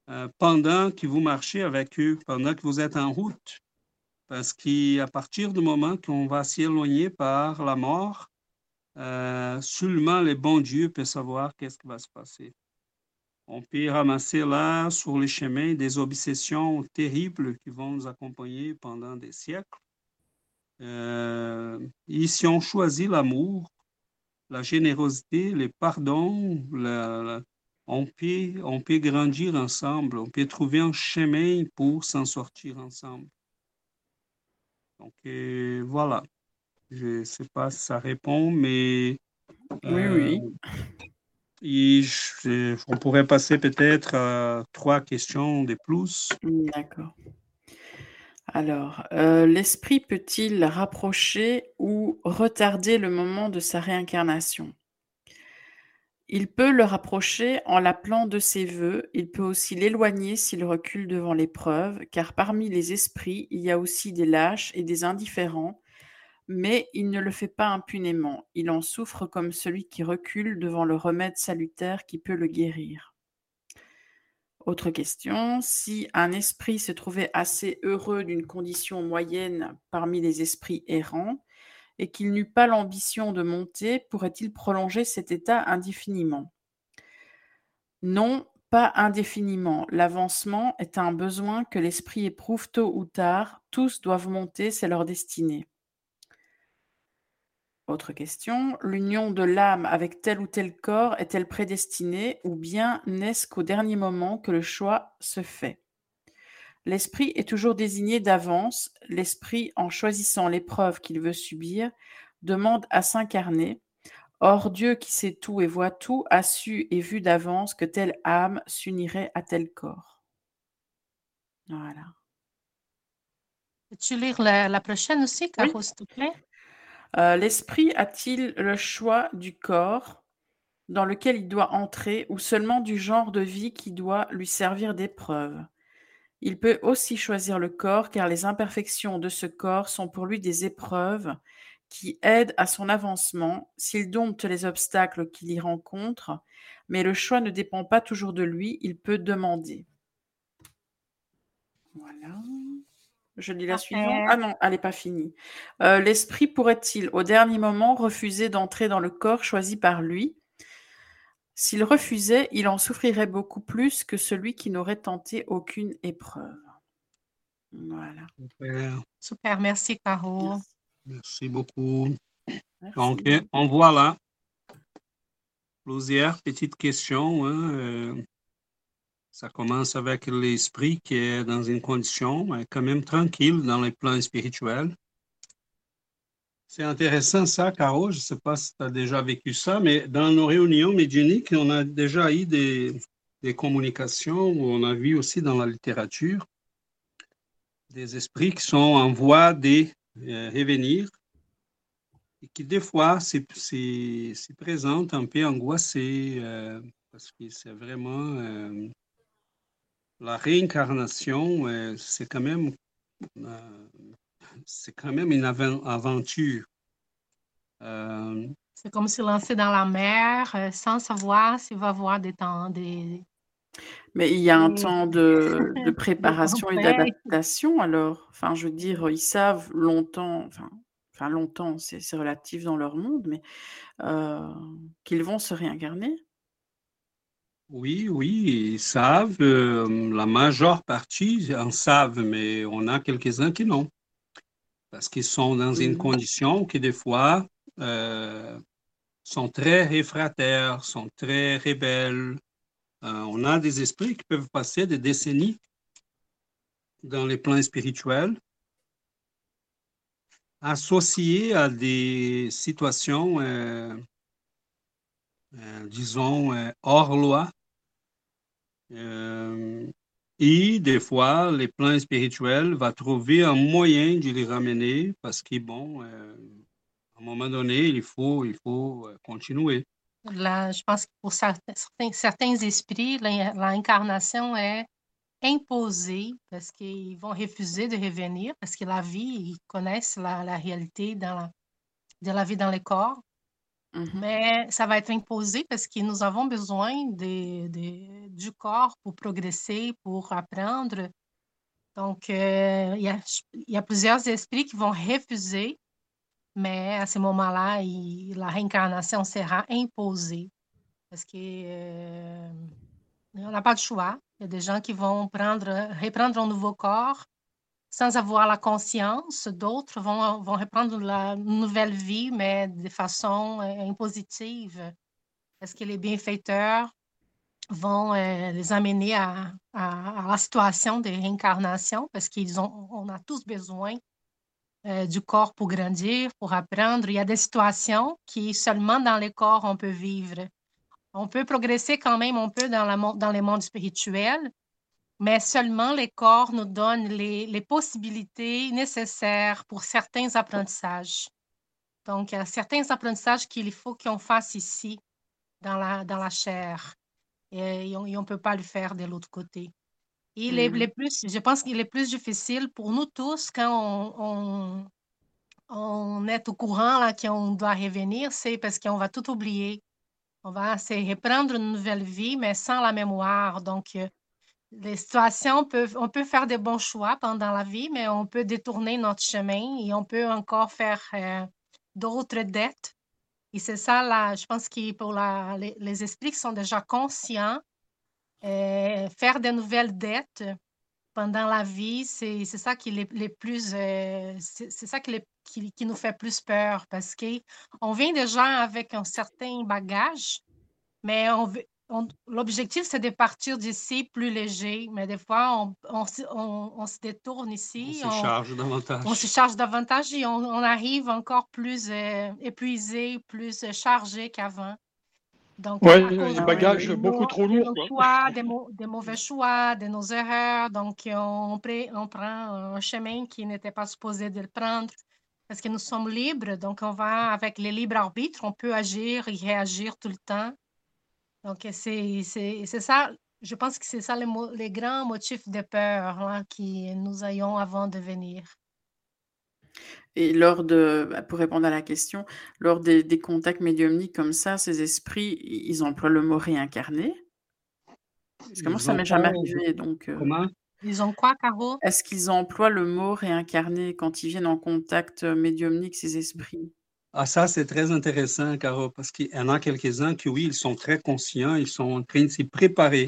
euh, pendant que vous marchez avec eux, pendant que vous êtes en route. Parce qu'à partir du moment qu'on va s'éloigner par la mort, euh, seulement le bon Dieu peut savoir qu'est-ce qui va se passer. On peut ramasser là, sur les chemins, des obsessions terribles qui vont nous accompagner pendant des siècles. Euh, et si on choisit l'amour, la générosité, le pardon, on, peut, on peut grandir ensemble, on peut trouver un chemin pour s'en sortir ensemble. Donc euh, voilà, je ne sais pas si ça répond, mais Oui, oui. et je- on pourrait passer peut-être à trois questions de plus. D'accord. Alors, euh, l'esprit peut-il rapprocher ou retarder le moment de sa réincarnation? Il peut le rapprocher en l'appelant de ses voeux, il peut aussi l'éloigner s'il recule devant l'épreuve, car parmi les esprits, il y a aussi des lâches et des indifférents, mais il ne le fait pas impunément, il en souffre comme celui qui recule devant le remède salutaire qui peut le guérir. Autre question, si un esprit se trouvait assez heureux d'une condition moyenne parmi les esprits errants et qu'il n'eût pas l'ambition de monter, pourrait-il prolonger cet état indéfiniment? Non, pas indéfiniment. L'avancement est un besoin que l'esprit éprouve tôt ou tard. Tous doivent monter, c'est leur destinée. Autre question, l'union de l'âme avec tel ou tel corps est-elle prédestinée ou bien n'est-ce qu'au dernier moment que le choix se fait? L'esprit est toujours désigné d'avance. L'esprit, en choisissant l'épreuve qu'il veut subir, demande à s'incarner. Or, Dieu qui sait tout et voit tout a su et vu d'avance que telle âme s'unirait à tel corps. Voilà. Peux-tu lire la, la prochaine aussi, Caro, s'il te plaît? Euh, L'esprit a-t-il le choix du corps dans lequel il doit entrer ou seulement du genre de vie qui doit lui servir d'épreuve? Il peut aussi choisir le corps car les imperfections de ce corps sont pour lui des épreuves qui aident à son avancement s'il dompte les obstacles qu'il y rencontre, mais le choix ne dépend pas toujours de lui, il peut demander. Voilà. Je lis la suivante. Ah non, elle n'est pas finie. Euh, L'esprit pourrait-il, au dernier moment, refuser d'entrer dans le corps choisi par lui? S'il refusait, il en souffrirait beaucoup plus que celui qui n'aurait tenté aucune épreuve. Voilà. Super. Super, merci, Caro. Merci. Merci beaucoup. Merci. Donc, on voit là plusieurs petites questions. hein, euh, ça commence avec l'esprit qui est dans une condition quand même tranquille dans les plans spirituels. C'est intéressant ça, Caro. Je ne sais pas si tu as déjà vécu ça, mais dans nos réunions médiuniques, on a déjà eu des, communications où on a vu aussi dans la littérature des esprits qui sont en voie de euh, revenir et qui des fois se présentent un peu angoissés euh, parce que c'est vraiment euh, la réincarnation, euh, c'est quand même, euh, c'est quand même une aventure. Euh, c'est comme se lancer dans la mer sans savoir s'il va avoir des temps, des, mais il y a un temps de, <laughs> de préparation et d'adaptation alors. Enfin, je veux dire, ils savent longtemps, enfin, enfin longtemps, c'est relatif dans leur monde, mais qu'ils vont se réincarner. Oui, oui, ils savent. Euh, la majeure partie en savent, mais on a quelques-uns qui non. Parce qu'ils sont dans une mmh. condition qui, des fois, euh, sont très réfractaires, sont très rebelles. Euh, on a des esprits qui peuvent passer des décennies dans les plans spirituels, associés à des situations, disons, hors loi, euh, et des fois, les plans spirituels vont trouver un moyen de les ramener parce que, bon, euh, un moment donné, il faut, il faut euh, continuer. Là, je pense que pour certains, certains esprits, l'incarnation est imposée parce qu'ils vont refuser de revenir parce que la vie, ils connaissent la, réalité de la vie dans les corps. Mais ça va être imposé parce que nous avons besoin de, de, du corps pour progresser, pour apprendre. Donc, euh, il, y a, y a plusieurs esprits qui vont refuser, mais à ce moment-là, la réincarnation sera imposée parce que euh, on n'a pas de choix. Il y a des gens qui vont prendre, reprendre un nouveau corps sans avoir la conscience. D'autres vont, reprendre la nouvelle vie, mais de façon euh, impositive. Est-ce que les bienfaiteurs vont euh, les amener à, la situation de réincarnation? Parce qu'ils ont, on a tous besoin euh, du corps pour grandir, pour apprendre. Il y a des situations qui seulement dans les corps on peut vivre. On peut progresser quand même un peu dans, la, dans les mondes spirituels, mais seulement les corps nous donnent les, possibilités nécessaires pour certains apprentissages. Donc, il y a certains apprentissages qu'il faut qu'on fasse ici, dans la, dans la chair, et, on ne peut pas le faire de l'autre côté. Les, mm-hmm. plus, je pense qu'il est plus difficile pour nous tous quand on, on, est au courant là qu'on doit revenir, c'est parce qu'on va tout oublier. On va reprendre une nouvelle vie, mais sans la mémoire. Donc, euh, les situations peuvent, on peut faire des bons choix pendant la vie, mais on peut détourner notre chemin et on peut encore faire euh, d'autres dettes. Et c'est ça, là, je pense que pour la, les, esprits qui sont déjà conscients, euh, faire de nouvelles dettes pendant la vie, c'est ça qui les, les plus, euh, c'est ça qui, qui, qui, nous fait plus peur parce qu'on vient déjà avec un certain bagage, mais on veut, L'objectif, c'est de partir d'ici plus léger, mais des fois, on, on, on, se détourne ici. On se charge davantage. On se charge davantage et on, arrive encore plus euh, épuisé, plus chargé qu'avant. Donc, oui, un bagage beaucoup trop lourd. Des, <laughs> des, mauvais choix, de nos erreurs. Donc, on, on prend un chemin qui n'était pas supposé de le prendre parce que nous sommes libres. Donc, on va avec les libres arbitres, on peut agir et réagir tout le temps. Donc, c'est ça, je pense que c'est ça les, les, grands motifs de peur hein, qui nous ayons avant de venir. Et lors de, bah, pour répondre à la question, lors des, des, contacts médiumniques comme ça, ces esprits, ils emploient le mot réincarné? Parce que moi, ça m'est jamais arrivé. Donc, euh, Comment? Ils ont quoi, Caro? Est-ce qu'ils emploient le mot réincarné quand ils viennent en contact euh, médiumnique, ces esprits? Ah, ça, c'est très intéressant, Caro, parce qu'il y en a quelques-uns qui, oui, ils sont très conscients, ils sont en train de s'y préparer.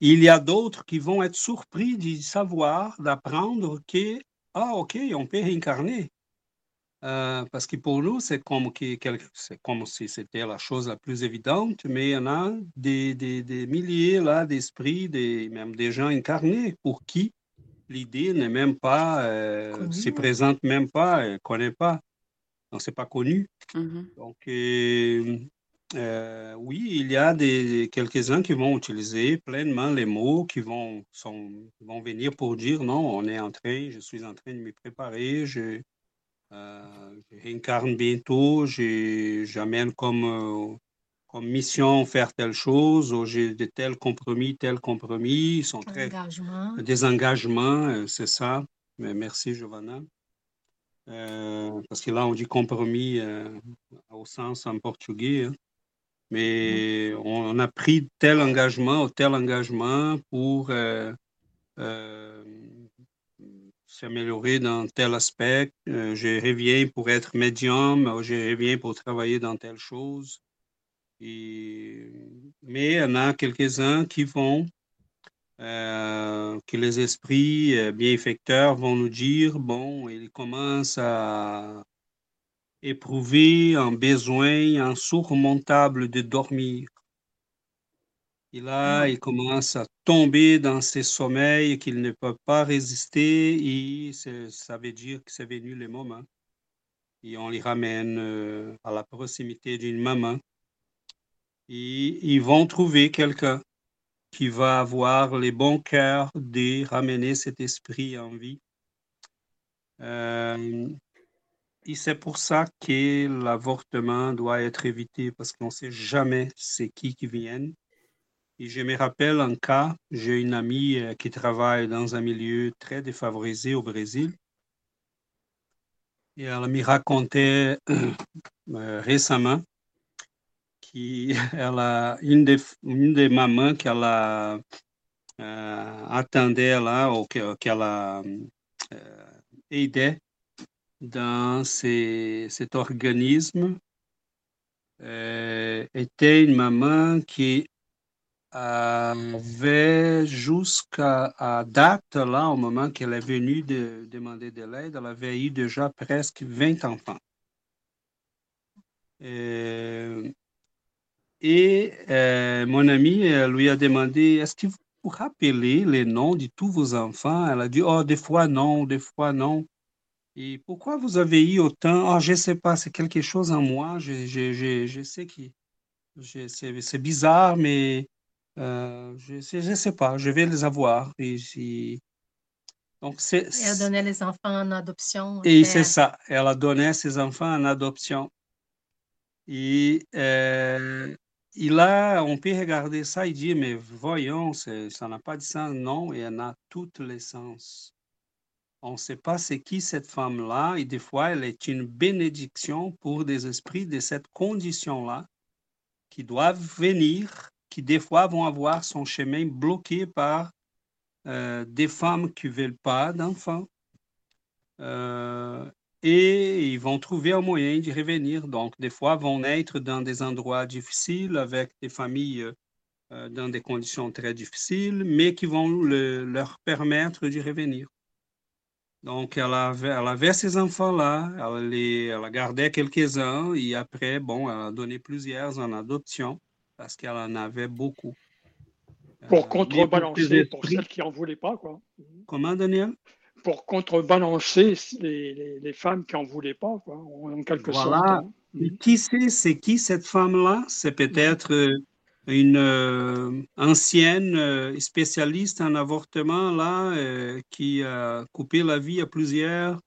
Il y a d'autres qui vont être surpris de savoir, d'apprendre que, ah, OK, on peut réincarner. Euh, parce que pour nous, c'est comme, comme si c'était la chose la plus évidente, mais il y en a des, des, des milliers là d'esprits, des, même des gens incarnés pour qui l'idée n'est même pas, euh, se présente même pas, ne connaît pas. Donc, ce n'est pas connu. Mmh Donc, euh, euh, oui, il y a des, quelques-uns qui vont utiliser pleinement les mots, qui vont, sont, vont venir pour dire non, on est en train, je suis en train de me préparer, je, euh, réincarne bientôt, j'amène comme, comme mission faire telle chose, ou j'ai de tels compromis, tels compromis. Ils sont très. Engagement. Des engagements, euh, c'est ça. Mais merci, Giovanna. Euh, parce que là, on dit compromis euh, au sens en portugais. hein. Mais on, on a pris tel engagement ou tel engagement pour euh, s'améliorer dans tel aspect. Je reviens pour être médium, je reviens pour travailler dans telle chose. Et, mais il y en a quelques-uns qui vont, que les esprits euh, bienfaiteurs vont nous dire, bon, ils commencent à éprouver un besoin insurmontable de dormir. Et là, il commence à tomber dans ces sommeils qu'il ne peut pas résister et ça veut dire que c'est venu le moment. Et on les ramène euh, à la proximité d'une maman. Et ils vont trouver quelqu'un qui va avoir les bons cœurs de ramener cet esprit en vie. Euh, et c'est pour ça que l'avortement doit être évité parce qu'on ne sait jamais c'est qui qui viennent. Et je me rappelle un cas, j'ai une amie euh, qui travaille dans un milieu très défavorisé au Brésil. Et elle me racontait <clears throat> euh, récemment qu'elle a une des, une des mamans qu'elle a euh, attendait là, ou que- qu'elle a euh, aidé dans cet organisme, euh, était une maman qui avait jusqu'à à date, là, au moment qu'elle est venue de demander de l'aide, elle avait eu déjà presque 20 enfants. Euh, et euh, mon ami elle lui a demandé, est-ce que vous vous rappelez les noms de tous vos enfants? Elle a dit, oh, des fois non, des fois non. Et pourquoi vous avez eu autant? Oh, je ne sais pas, c'est quelque chose en moi. Je, je, je, je sais que c'est c'est bizarre, mais euh, je ne sais, pas, je vais les avoir. Et, si- donc, c'est, Elle donnait les enfants en adoption. et c'est ça, elle a donné ses enfants en adoption. Et, euh, là, on peut regarder ça et dire, mais voyons, ça n'a pas de sens. Non, et elle a tous les sens. On ne sait pas c'est qui cette femme-là, et des fois, elle est une bénédiction pour des esprits de cette condition-là, qui doivent venir, qui des fois vont avoir son chemin bloqué par euh, des femmes qui ne veulent pas d'enfants. Euh, et ils vont trouver un moyen de revenir. Donc, des fois, vont naître dans des endroits difficiles, avec des familles euh, euh, dans des conditions très difficiles, mais qui vont le- leur permettre de revenir. Donc, elle avait, elle avait ces enfants-là, elle, les, elle gardé quelques-uns, et après, bon, elle a donné plusieurs en adoption, parce qu'elle en avait beaucoup. Euh, Pour mais contrebalancer pour celles qui n'en voulaient pas, quoi. Comment, Daniel? Pour contrebalancer les, les, les femmes qui n'en voulaient pas, quoi, en, quelque Voilà. sorte. hein. Et qui sait, c'est qui cette femme-là? C'est peut-être euh, une euh, ancienne euh, spécialiste en avortement, là, euh, qui a coupé la vie à plusieurs.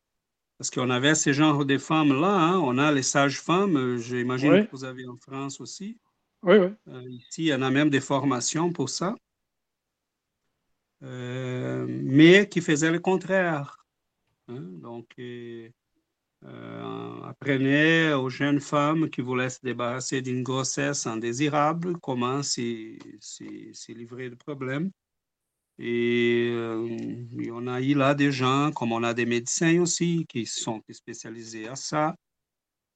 Parce qu'on avait ce genre de femmes-là. hein. On a les sages-femmes, j'imagine Oui. que vous avez en France aussi. Oui, oui. Euh, ici, il y en a même des formations pour ça. Euh, mais qui faisaient le contraire. hein. Donc, euh, apprenait aux jeunes femmes qui voulaient se débarrasser d'une grossesse indésirable comment s'y livrer de problèmes. Et euh, a eu là des gens, comme on a des médecins aussi, qui sont spécialisés à ça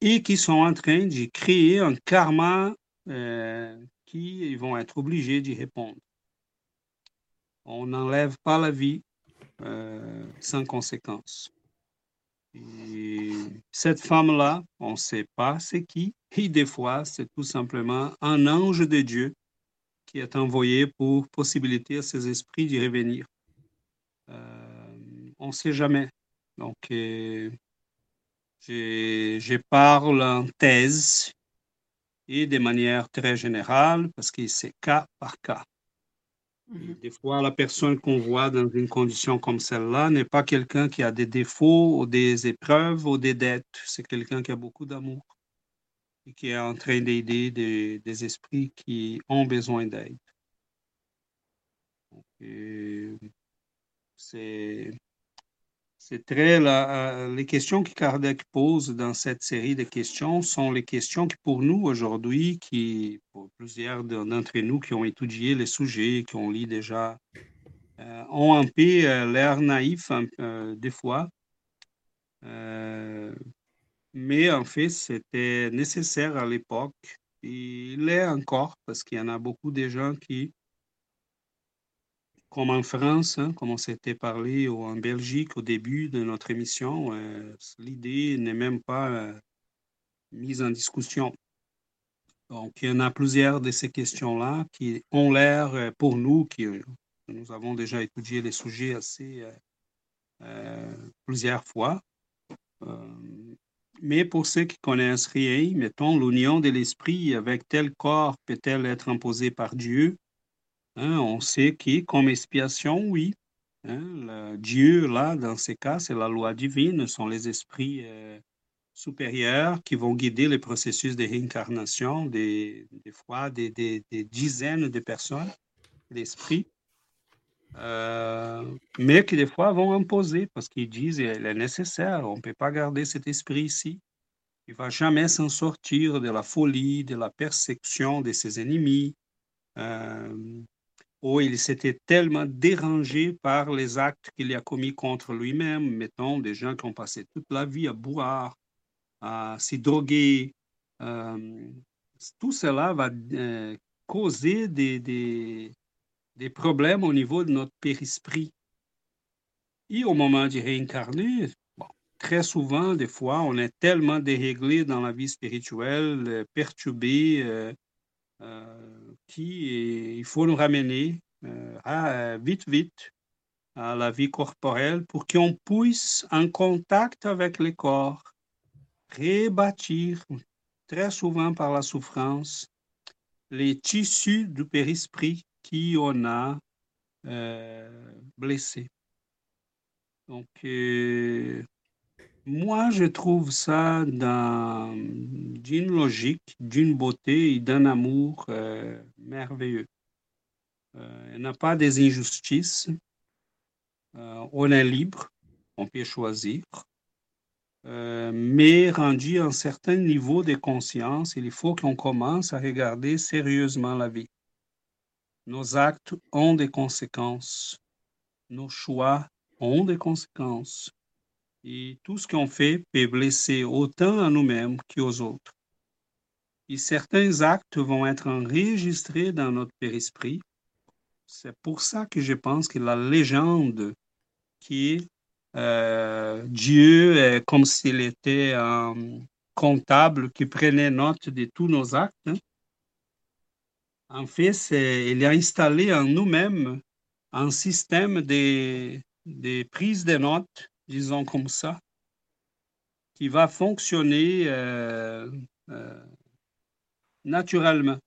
et qui sont en train de créer un karma euh, qui ils vont être obligés d'y répondre. On n'enlève pas la vie euh, sans conséquence. Et cette femme-là, on ne sait pas c'est qui, et des fois, c'est tout simplement un ange de Dieu qui est envoyé pour possibiliter à ces esprits d'y revenir. Euh, on ne sait jamais. Donc, euh, je parle en thèse et de manière très générale parce que c'est cas par cas. Mhm. Des fois, la personne qu'on voit dans une condition comme celle-là n'est pas quelqu'un qui a des défauts ou des épreuves ou des dettes. C'est quelqu'un qui a beaucoup d'amour. et qui est en train d'aider des, esprits qui ont besoin d'aide. Euh, c'est c'est très la, les questions que Kardec pose dans cette série de questions sont les questions qui pour nous aujourd'hui, qui pour plusieurs d'entre nous qui ont étudié les sujets, qui ont lu déjà, euh, ont un peu euh, l'air naïf des fois. mais en fait, c'était nécessaire à l'époque. Il l'est encore parce qu'il y en a beaucoup de gens qui comme en France, hein, comme on s'était parlé, en Belgique au début de notre émission, euh, l'idée n'est même pas euh, mise en discussion. Donc, il y en a plusieurs de ces questions-là qui ont l'air, euh, pour nous, qui nous avons déjà étudié les sujets assez plusieurs fois. mais pour ceux qui connaissent rien, mettons, l'union de l'esprit avec tel corps peut-elle être imposée par Dieu? Hein, on sait que comme expiation, oui. Hein, Dieu, là, dans ces cas, c'est la loi divine, sont les esprits euh, supérieurs qui vont guider le processus de réincarnation des, fois des, dizaines de personnes, d'esprits, euh, mais qui des fois vont imposer parce qu'ils disent qu'il est nécessaire, on ne peut pas garder cet esprit ici. Il ne va jamais s'en sortir de la folie, de la persécution de ses ennemis. Euh, où il s'était tellement dérangé par les actes qu'il a commis contre lui-même, mettons des gens qui ont passé toute la vie à boire, à s'y droguer. Euh, tout cela va euh, causer des, des, problèmes au niveau de notre périsprit. Et au moment de réincarner, très souvent, des fois, on est tellement déréglé dans la vie spirituelle, euh, perturbé, il faut nous ramener euh, à, euh, vite, vite à la vie corporelle pour qu'on puisse, en contact avec le corps, rebâtir, très souvent par la souffrance, les tissus du périsprit qui on a euh, blessé. Donc, moi, je trouve ça d'une logique, d'une beauté et d'un amour euh, merveilleux. Euh, il n'y a pas des injustices. Euh, on est libre, on peut choisir. mais rendu à un certain niveau de conscience, il faut qu'on commence à regarder sérieusement la vie. Nos actes ont des conséquences. Nos choix ont des conséquences et tout ce qu'on fait peut blesser autant à nous-mêmes qu'aux autres. Et certains actes vont être enregistrés dans notre périsprit. C'est pour ça que je pense que la légende qui est euh, Dieu est comme s'il était un comptable qui prenait note de tous nos actes. Hein. En fait, il a installé en nous-mêmes un système de prise de notes disons comme ça, qui va fonctionner euh, euh, naturellement.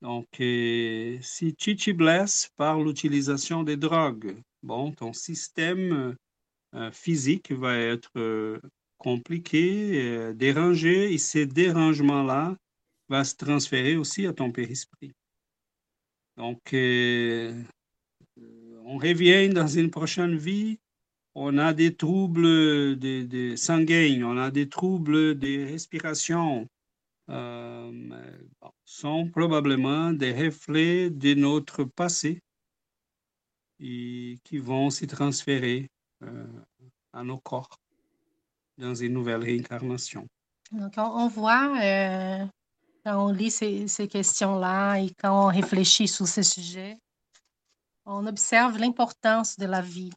Donc, si Chichi blesse par l'utilisation des drogues, bon, ton système euh, physique va être compliqué, dérangé, et ces dérangements-là vont se transférer aussi à ton périsprit. Donc, on revient dans une prochaine vie on a des troubles de, sanguins, on a des troubles de respiration, euh, sont probablement des reflets de notre passé et qui vont se transférer euh, à nos corps dans une nouvelle réincarnation. Donc, on, voit, euh, quand on lit ces, ces questions-là et quand on réfléchit sur ces sujets, on observe l'importance de la vie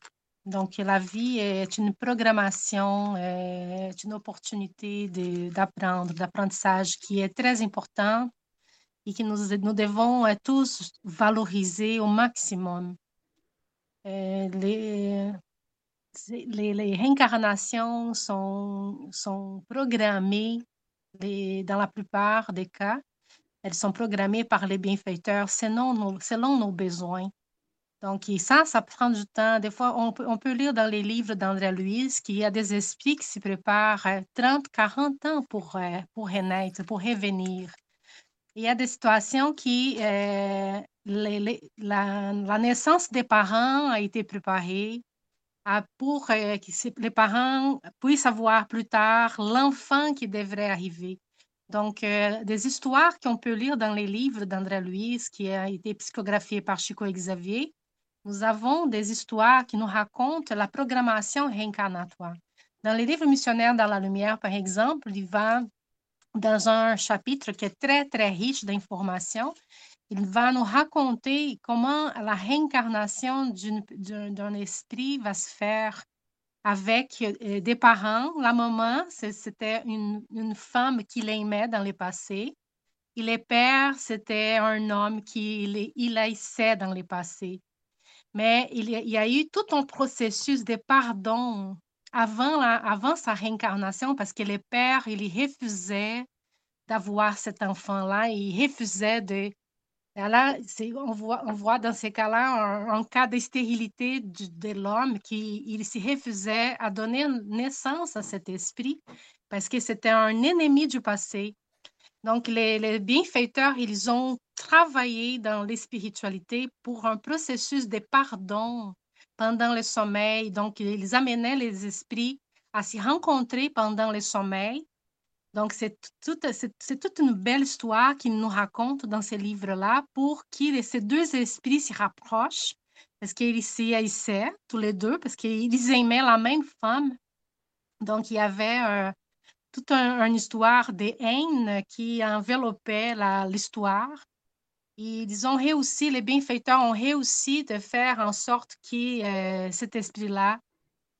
donc, la vie est une programmation, est une opportunité d'apprendre, d'apprentissage qui est très importante et que nous, devons euh, tous valoriser au maximum. Euh, les, les, les, réincarnations sont, sont programmées dans la plupart des cas. Elles sont programmées par les bienfaiteurs selon nos, selon nos besoins. Donc, ça, ça prend du temps. Des fois, on peut, lire dans les livres d'André Louise qu'il y a des esprits qui se préparent 30, 40 ans pour, pour renaître, pour revenir. Il y a des situations qui, euh, la, naissance des parents a été préparée pour euh, que les parents puissent avoir plus tard l'enfant qui devrait arriver. Donc, euh, des histoires qu'on peut lire dans les livres d'André Louise, qui a été psychographié par Chico Xavier, nous avons des histoires qui nous racontent la programmation réincarnatoire. Dans les livres missionnaires dans la lumière, par exemple, il va dans un chapitre qui est très, très riche d'informations. Il va nous raconter comment la réincarnation d'un esprit va se faire avec euh, des parents. La maman, c'était une, une, femme qu'il aimait dans le passé. Et les pères, c'était un homme qu'il il haïssait dans le passé. Mais il y a eu tout un processus de pardon avant, avant sa réincarnation parce que les pères, ils refusaient d'avoir cet enfant-là, ils refusaient de... Là, on, voit, on voit dans ces cas-là un, cas de stérilité de l'homme qui il se refusait à donner naissance à cet esprit parce que c'était un ennemi du passé. Donc, les, bienfaiteurs, ils ont travaillé dans les spiritualités pour un processus de pardon pendant le sommeil. Donc, ils amenaient les esprits à se rencontrer pendant le sommeil. Donc, c'est toute, toute une belle histoire qu'ils nous racontent dans ces livres-là pour que ces deux esprits se rapprochent parce qu'ils s'y haïssaient tous les deux, parce qu'ils aimaient la même femme. Donc, il y avait euh, toute une histoire de haine qui enveloppait l'histoire. Ils ont réussi, les bienfaiteurs ont réussi de faire en sorte que euh, cet esprit-là,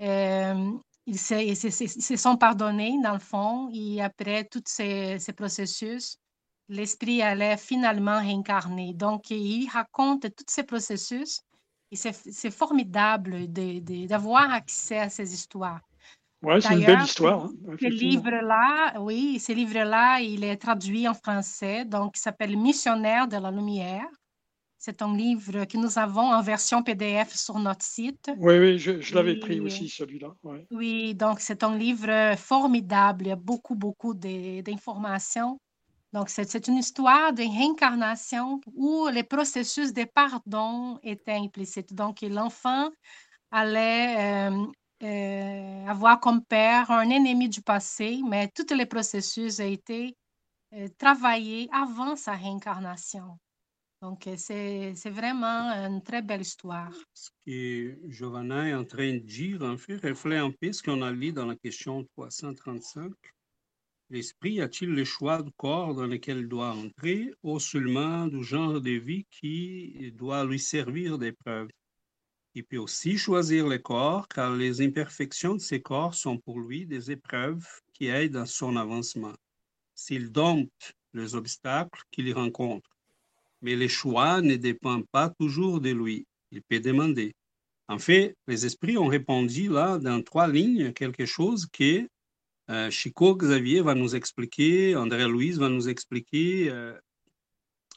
euh, ils, se, sont pardonnés dans le fond, et après tous ces, processus, l'esprit allait finalement réincarner. Donc, il raconte tous ces processus et c'est formidable d'avoir accès à ces histoires. Oui, c'est une belle histoire. Hein, ce livre-là, oui, ce livre-là, il est traduit en français, donc il s'appelle Missionnaire de la lumière. C'est un livre que nous avons en version PDF sur notre site. Oui, oui, je, l'avais pris aussi, celui-là. Oui, donc c'est un livre formidable. Il y a beaucoup, beaucoup d'informations. Donc, c'est une histoire de réincarnation où les processus de pardon étaient implicites. Donc, l'enfant allait euh, euh, avoir comme père un ennemi du passé, mais tous les processus ont été euh, travaillés avant sa réincarnation. Donc, euh, c'est vraiment une très belle histoire. Ce que Giovanna est en train de dire, en fait, reflète un peu ce qu'on a lu dans la question 335. L'esprit a-t-il le choix du corps dans lequel il doit entrer ou seulement du genre de vie qui doit lui servir d'épreuve? Il peut aussi choisir le corps car les imperfections de ces corps sont pour lui des épreuves qui aident à son avancement. S'il dompte les obstacles qu'il rencontre, mais le choix ne dépend pas toujours de lui. Il peut demander. En fait, les esprits ont répondu là dans trois lignes quelque chose que euh, Chico Xavier va nous expliquer, André Louise va nous expliquer euh,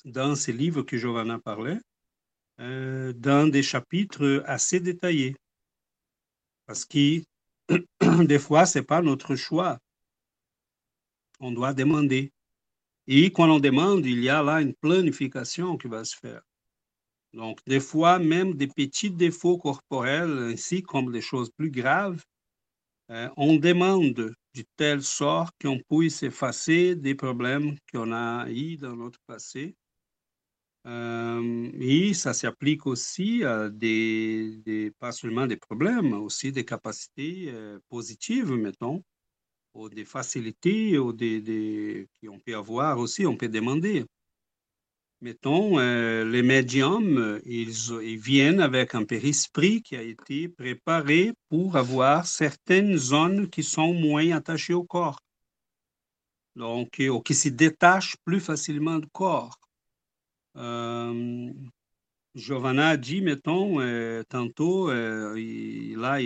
dans ces livres que Giovanna parlait. Euh, dans des chapitres assez détaillés. Parce que <clears throat> des fois, ce n'est pas notre choix. On doit demander. Et quand on demande, il y a là une planification qui va se faire. Donc, des fois, même des petits défauts corporels, ainsi comme des choses plus graves, euh, on demande de telle sorte qu'on puisse effacer des problèmes qu'on a eu dans notre passé euh, et ça s'applique aussi à des, pas seulement des problèmes, aussi des capacités euh, positives, mettons, ou des facilités, ou des, des qu'on peut avoir aussi, on peut demander. Mettons, euh, les médiums, ils, ils, viennent avec un périsprit qui a été préparé pour avoir certaines zones qui sont moins attachées au corps. Donc, ou qui se détachent plus facilement du corps. Euh, Giovanna dit, mettons, euh, tantôt, euh, là,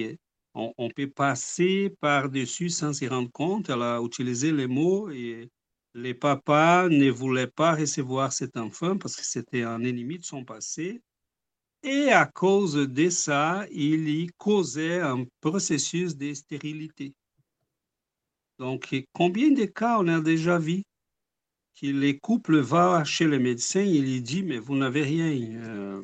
on, peut passer par-dessus sans s'y rendre compte. Elle a utilisé les mots et les papas ne voulaient pas recevoir cet enfant parce que c'était un ennemi de son passé. Et à cause de ça, il y causait un processus de stérilité. Donc, combien de cas on a déjà vu les couples vont chez le médecin, il lui dit, mais vous n'avez rien. Euh,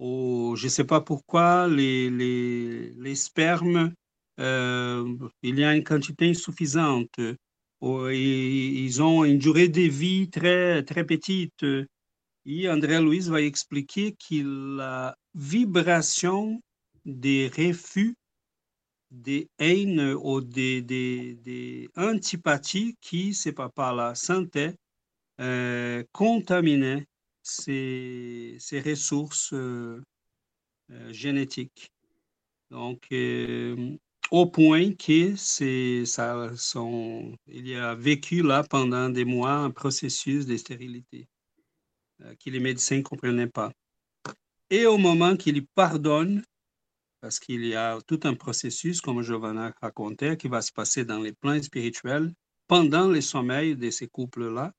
je ne sais pas pourquoi les, les, spermes, euh, il y a une quantité insuffisante. ils ont une durée de vie très, très petite. Et André Louis va expliquer que la vibration des refus, des haines ou des, des, antipathies qui, par la santé, euh, contaminaient ces, ces ressources euh, euh, génétiques. Donc, au point que ça sont, il y a vécu là pendant des mois un processus de stérilité que les médecins ne comprenaient pas. Et au moment qu'il pardonne, parce qu'il y a tout un processus, comme Giovanna racontait, qui va se passer dans les plans spirituels pendant le sommeil de ces couples-là,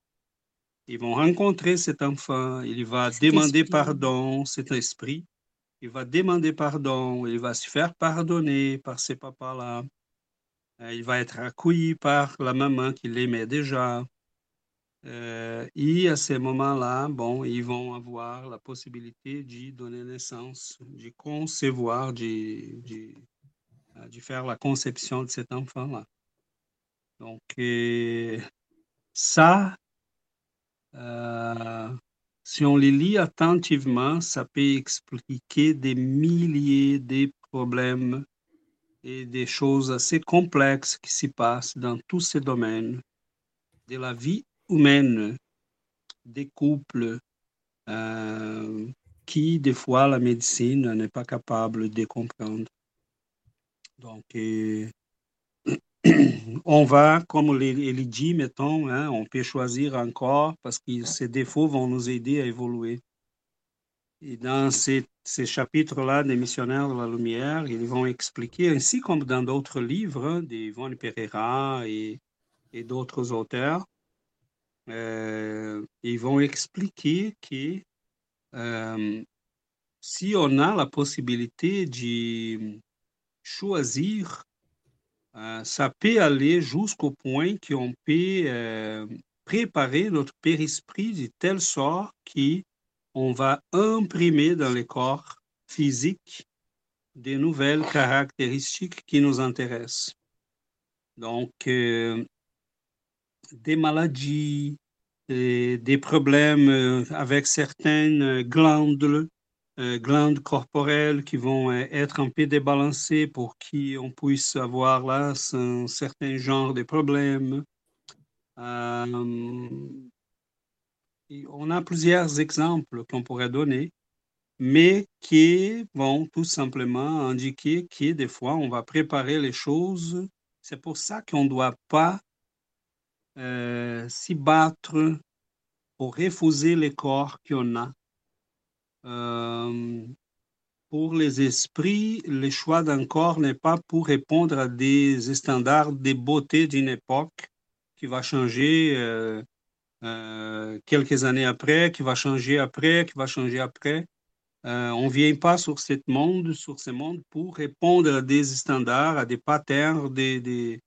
ils vont rencontrer cet enfant, il va demander pardon, cet esprit, il va demander pardon, il va se faire pardonner par ces papas-là. Euh, il va être accueilli par la maman qui l'aimait déjà. Euh, et à ces moments-là, bon, ils vont avoir la possibilité de donner naissance, de concevoir, de, de, euh, de faire la conception de cet enfant-là. Donc, ça, euh, si on les lit attentivement, ça peut expliquer des milliers de problèmes et des choses assez complexes qui s'y passent dans tous ces domaines de la vie humaine, des couples euh, qui, des fois, la médecine n'est pas capable de comprendre. Donc, on va, comme il dit, mettons, hein, on peut choisir encore parce que ces défauts vont nous aider à évoluer. Et dans ces, chapitres-là des missionnaires de la lumière, ils vont expliquer, ainsi comme dans d'autres livres, hein, d'Yvonne Pereira et, et d'autres auteurs, euh, ils vont expliquer que euh, si on a la possibilité de choisir ça peut aller jusqu'au point qu'on peut euh, préparer notre périsprit de telle sorte qu'on va imprimer dans le corps physique des nouvelles caractéristiques qui nous intéressent. Donc, euh, des maladies, des problèmes avec certaines glandes euh, glandes corporelles qui vont euh, être un peu débalancées pour qu'on puisse avoir là un certain genre de problèmes. Euh, on a plusieurs exemples qu'on pourrait donner, mais qui vont tout simplement indiquer que des fois, on va préparer les choses. C'est pour ça qu'on ne doit pas s'y battre pour refuser les corps qu'on a euh, pour les esprits, le choix d'un corps n'est pas pour répondre à des standards de beauté d'une époque qui va changer euh, euh, quelques années après, qui va changer après, qui va changer après. on ne vient pas sur, cette monde, sur ce monde pour répondre à des standards, à des patterns, des, des,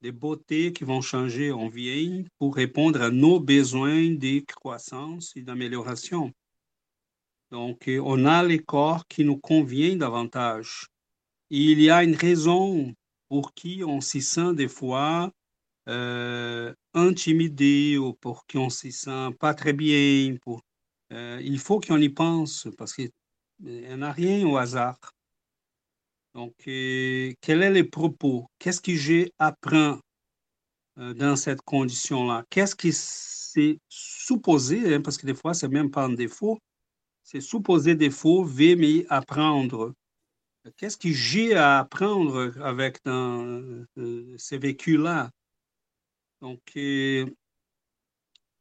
des beautés qui vont changer. On vient pour répondre à nos besoins de croissance et d'amélioration. Donc, euh, on a les corps qui nous conviennent davantage. il y a une raison pour qui on s'y sent des fois euh, intimidé ou pour qui on s'y sent pas très bien. Euh, il faut qu'on y pense parce qu'il n'y en a rien au hasard. Donc, quel est le propos? Qu'est-ce que j'ai appris dans cette condition-là? Qu'est-ce qui s'est supposé, hein, parce que des fois, c'est même pas un défaut, c'est supposer des faux, mais apprendre. Qu'est-ce que j'ai à apprendre avec dans, euh, ces vécus-là? Donc, euh,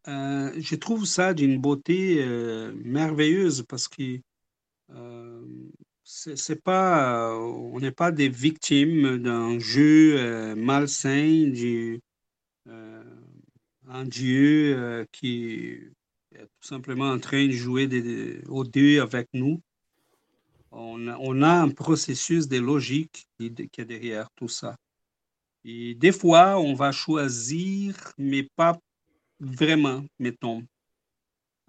euh, je trouve ça d'une beauté merveilleuse parce que c'est pas, on n'est pas des victimes d'un jeu malsain, du, un Dieu qui tout simplement en train de jouer des, au dé avec nous. On a, on a un processus de logique qui, est derrière tout ça. Et des fois, on va choisir, mais pas vraiment, mettons.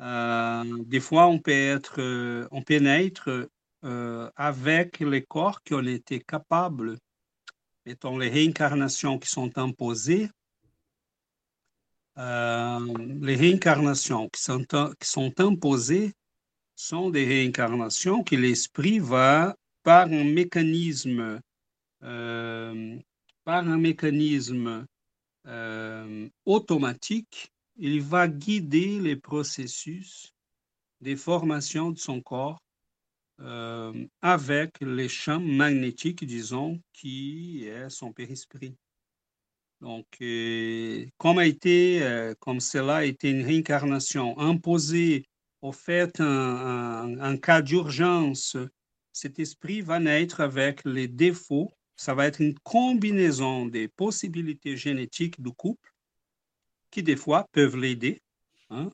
Euh, des fois, on peut être, euh, on peut naître euh, avec les corps qui ont été capables, mettons les réincarnations qui sont imposées, les réincarnations qui sont, qui sont imposées sont des réincarnations que l'esprit va, par un mécanisme, par un mécanisme automatique, il va guider les processus des formations de son corps euh, avec les champs magnétiques, disons, qui est son périsprit. Donc, euh, comme, a été, euh, comme cela a été une réincarnation imposée au fait un, cas d'urgence, cet esprit va naître avec les défauts. Ça va être une combinaison des possibilités génétiques du couple qui des fois peuvent l'aider, hein,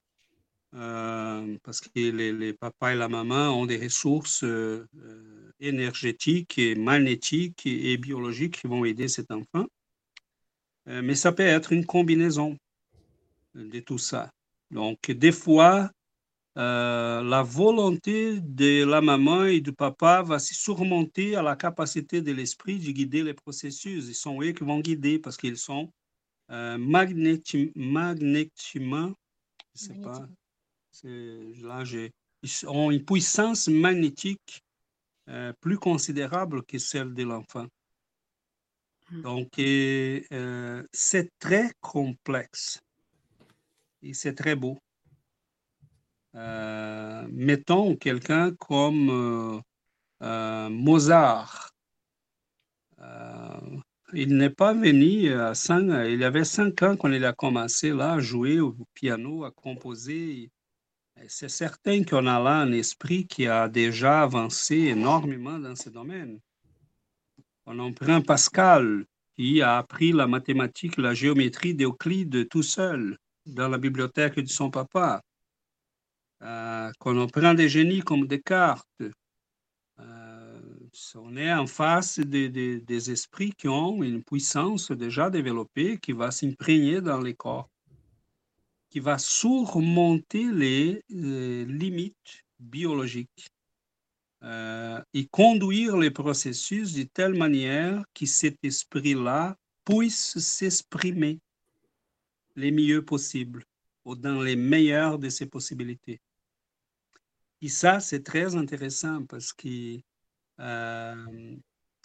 euh, parce que les, papas et la maman ont des ressources énergétiques et magnétiques et, biologiques qui vont aider cet enfant. Euh, mais ça peut être une combinaison de tout ça. Donc, des fois, la volonté de la maman et du papa va se surmonter à la capacité de l'esprit de guider les processus. Ils sont eux qui vont guider parce qu'ils sont euh, magnétiquement, je sais pas, là, ils ont une puissance magnétique euh, plus considérable que celle de l'enfant. Hmm. Donc, euh, c'est très complexe et c'est très beau. mettons quelqu'un comme Mozart. Il n'est pas venu à cinq, il avait cinq ans quand il a commencé là à jouer au piano, à composer. C'est certain qu'on a là un esprit qui a déjà avancé énormément dans ce domaine. On Pascal, qui a appris la mathématique, la géométrie d'Euclide tout seul dans la bibliothèque de son papa. Euh, on prend des génies comme Descartes, on est en face des esprits qui ont une puissance déjà développée qui va s'imprégner dans les corps, qui va surmonter les, limites biologiques euh, et conduire les processus de telle manière que cet esprit-là puisse s'exprimer les mieux possible ou dans les meilleures de ses possibilités. Et ça, c'est très intéressant parce que euh,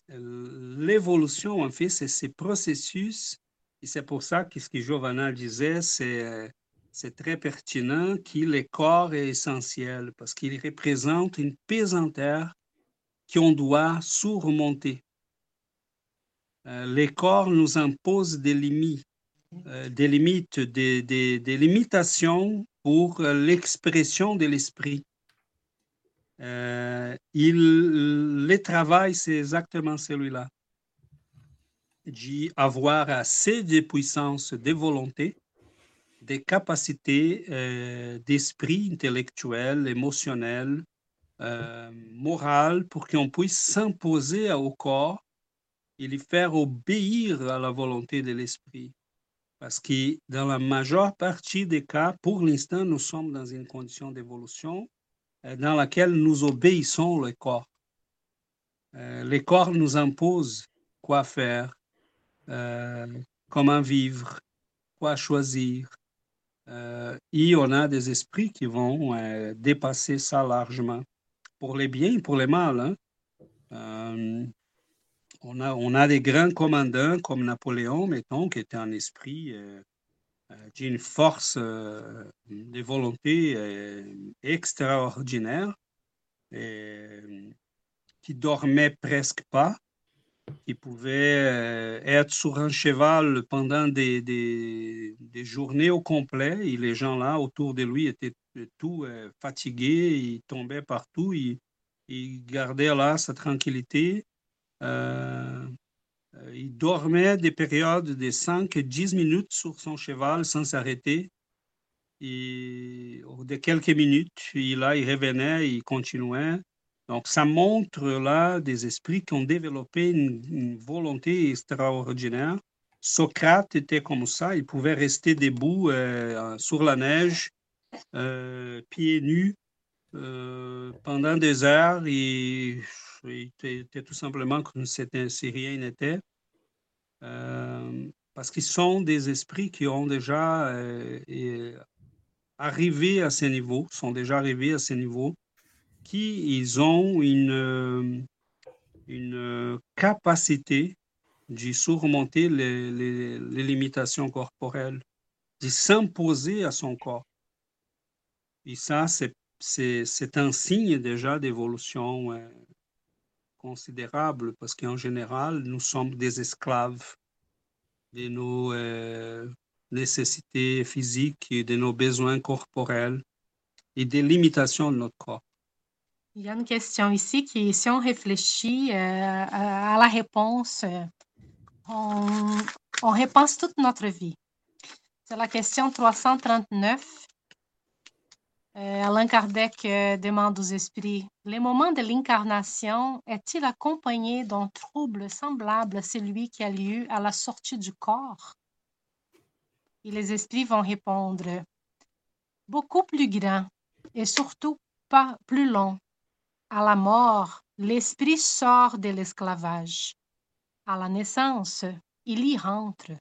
l'évolution, en fait, c'est ces processus, et c'est pour ça que ce que Giovanna disait, c'est c'est très pertinent que le corps est essentiel parce qu'il représente une pesanteur qu'on doit surmonter. Euh, les corps nous limites, euh, des limites, des, des limitations pour l'expression de l'esprit. Euh, il, le travail, c'est exactement celui-là. D'avoir assez de puissance de volonté, des capacités euh, d'esprit intellectuel, émotionnel, euh, moral, pour qu'on puisse s'imposer au corps et lui faire obéir à la volonté de l'esprit. Parce que dans la majeure partie des cas, pour l'instant, nous sommes dans une condition d'évolution euh, dans laquelle nous obéissons le corps. Le corps nous impose quoi faire, comment vivre, quoi choisir. Et on a des esprits qui vont dépasser ça largement, pour les biens et pour les mal. Hein. on, a, on a des grands commandants comme Napoléon, mettons, qui était un esprit d'une force euh, de volonté euh, extraordinaire, qui dormait presque pas, qui pouvait euh, être sur un cheval pendant des, des, des, journées au complet, et les gens là autour de lui étaient tout fatigués, ils tombaient partout, ils, ils gardaient là sa tranquillité. Euh, il dormait des périodes de 5-10 minutes sur son cheval sans s'arrêter. Et de quelques minutes, il, là, il revenait, il continuait. Donc, ça montre là des esprits qui ont développé une, volonté extraordinaire. Socrate était comme ça, il pouvait rester debout euh, sur la neige, euh, pieds nus, euh, pendant des heures. Il était tout simplement comme si rien n'était. parce qu'ils sont des esprits qui ont déjà arrivé à ce niveau, sont déjà arrivés à ce niveau qui ils ont une, euh, une capacité de surmonter les, limitations corporelles, de s'imposer à son corps. Et ça, c'est un signe déjà d'évolution euh, considérable parce qu'en général, nous sommes des esclaves de nos euh, nécessités physiques de nos besoins corporels et des limitations de notre corps. Il y a une question ici qui, si on réfléchit euh, à, la réponse, euh, on, on, repense toute notre vie. C'est la question 339. Euh, Alain Kardec demande aux esprits, le moment de l'incarnation est-il accompagné d'un trouble semblable à celui qui a lieu à la sortie du corps? Et les esprits vont répondre, beaucoup plus grand et surtout pas plus long à la mort, l'esprit sort de l'esclavage. À la naissance, il y rentre.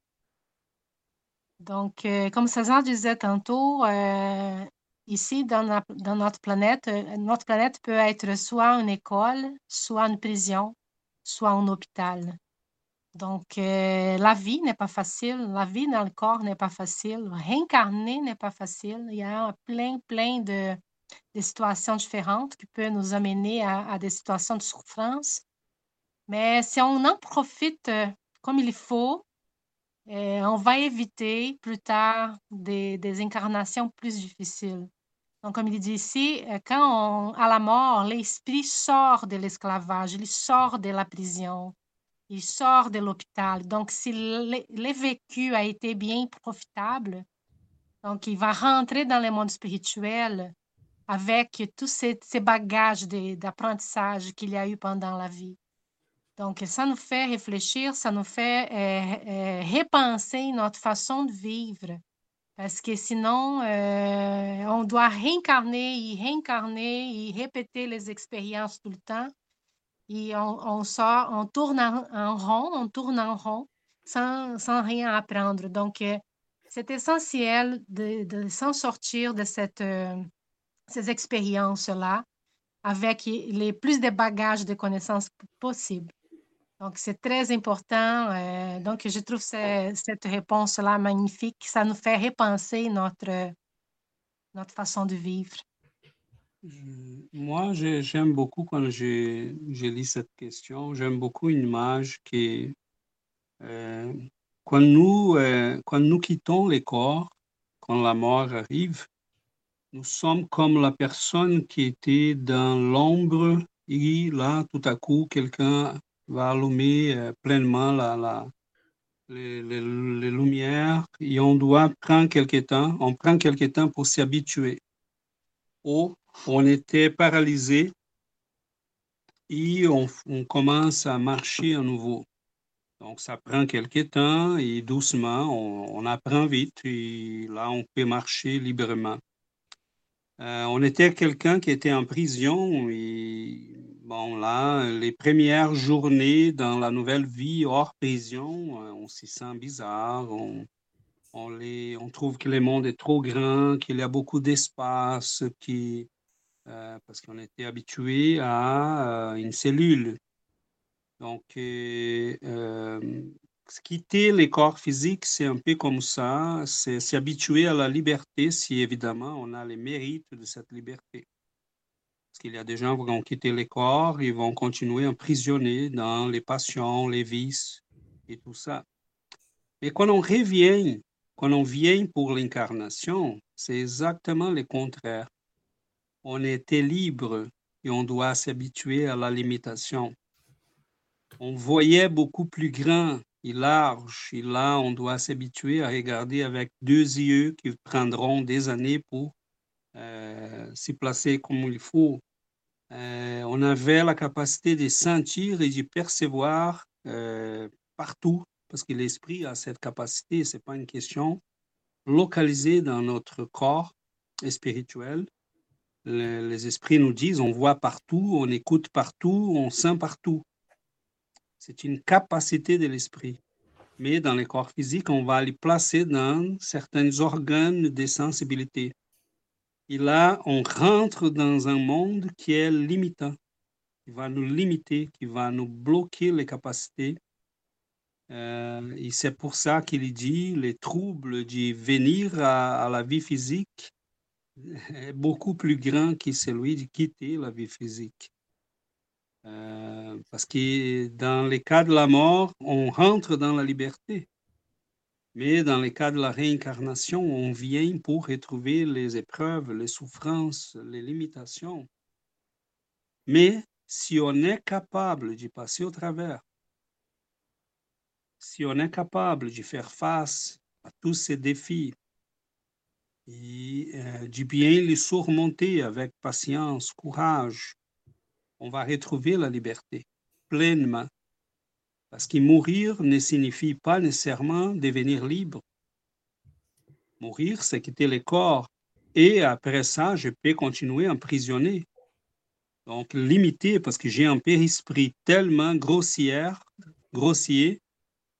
Donc, euh, comme César disait tantôt, euh, ici, dans, notre planète, euh, notre planète peut être soit une école, soit une prison, soit un hôpital. Donc, la vie n'est pas facile, la vie dans le corps n'est pas facile, réincarner n'est pas facile. Il y a plein, plein de, des situations différentes qui peuvent nous amener à, des situations de souffrance. Mais si on en profite euh, comme il faut, euh, on va éviter plus tard des, incarnations plus difficiles. Donc, comme il dit ici, euh, quand on, à la mort, l'esprit sort de l'esclavage, il sort de la prison, il sort de l'hôpital. Donc, si le, vécu a été bien profitable, donc il va rentrer dans le monde spirituel avec tous ces, bagages d'apprentissage qu'il y a eu pendant la vie. Donc, ça nous fait réfléchir, ça nous fait euh, euh, repenser notre façon de vivre. Parce que sinon, euh, on doit réincarner et réincarner et répéter les expériences tout le temps. Et on, sort, on tourne en, rond, on tourne en rond sans, sans rien apprendre. Donc, c'est essentiel de, de s'en sortir de cette ces expériences-là avec les plus de bagages de connaissances possibles. Donc, c'est très important. Euh, donc, je trouve cette réponse-là magnifique. Ça nous fait repenser notre, notre façon de vivre. Moi, j'aime beaucoup quand j'ai lu cette question, j'aime beaucoup une image qui euh, quand, nous, euh, quand nous quittons les corps, quand la mort arrive, nous sommes comme la personne qui était dans l'ombre et là, tout à coup, quelqu'un va allumer euh, pleinement la, les, lumières et on doit prendre quelque temps, on prend quelque temps pour s'y habituer. Ou on était paralysé et on, commence à marcher à nouveau. Donc, ça prend quelque temps et doucement, on, on apprend vite et là, on peut marcher librement. Euh, on était quelqu'un qui était en prison et bon là, les premières journées dans la nouvelle vie hors prison, euh, on s'y sent bizarre, on, on, trouve que le monde est trop grand, qu'il y a beaucoup d'espace, qui, euh, parce qu'on était habitué à une cellule. Donc, quitter les corps physiques, c'est un peu comme ça, c'est s'habituer à la liberté si évidemment on a les mérites de cette liberté. Parce qu'il y a des gens qui vont quitter les corps, ils vont continuer emprisonnés dans les passions, les vices et tout ça. Mais quand on revient, quand on vient pour l'incarnation, c'est exactement le contraire. On était libre et on doit s'habituer à la limitation. On voyait beaucoup plus grand large. Et là, on doit s'habituer à regarder avec deux yeux qui prendront des années pour euh, s'y placer comme il faut. euh, on avait la capacité de sentir et de percevoir euh, partout, parce que l'esprit a cette capacité, ce n'est pas une question localisée dans notre corps spirituel. les esprits nous disent, on voit partout, on écoute partout, on sent partout. C'est une capacité de l'esprit. Mais dans les corps physiques, on va les placer dans certains organes de sensibilité. Et là, on rentre dans un monde qui est limitant, qui va nous limiter, qui va nous bloquer les capacités. Euh, et c'est pour ça qu'il dit les troubles de venir à, la vie physique <laughs> est beaucoup plus grand que celui de quitter la vie physique. Euh, parce que dans les cas de la mort, on rentre dans la liberté. Mais dans le cas de la réincarnation, on vient pour retrouver les épreuves, les souffrances, les limitations. Mais si on est capable d'y passer au travers, si on est capable de faire face à tous ces défis et euh, de bien les surmonter avec patience, courage, on va retrouver la liberté pleinement parce que mourir ne signifie pas nécessairement devenir libre. Mourir, c'est quitter le corps. Et après ça, je peux continuer emprisonné. Donc, limité, parce que j'ai un périsprit tellement grossière, grossier,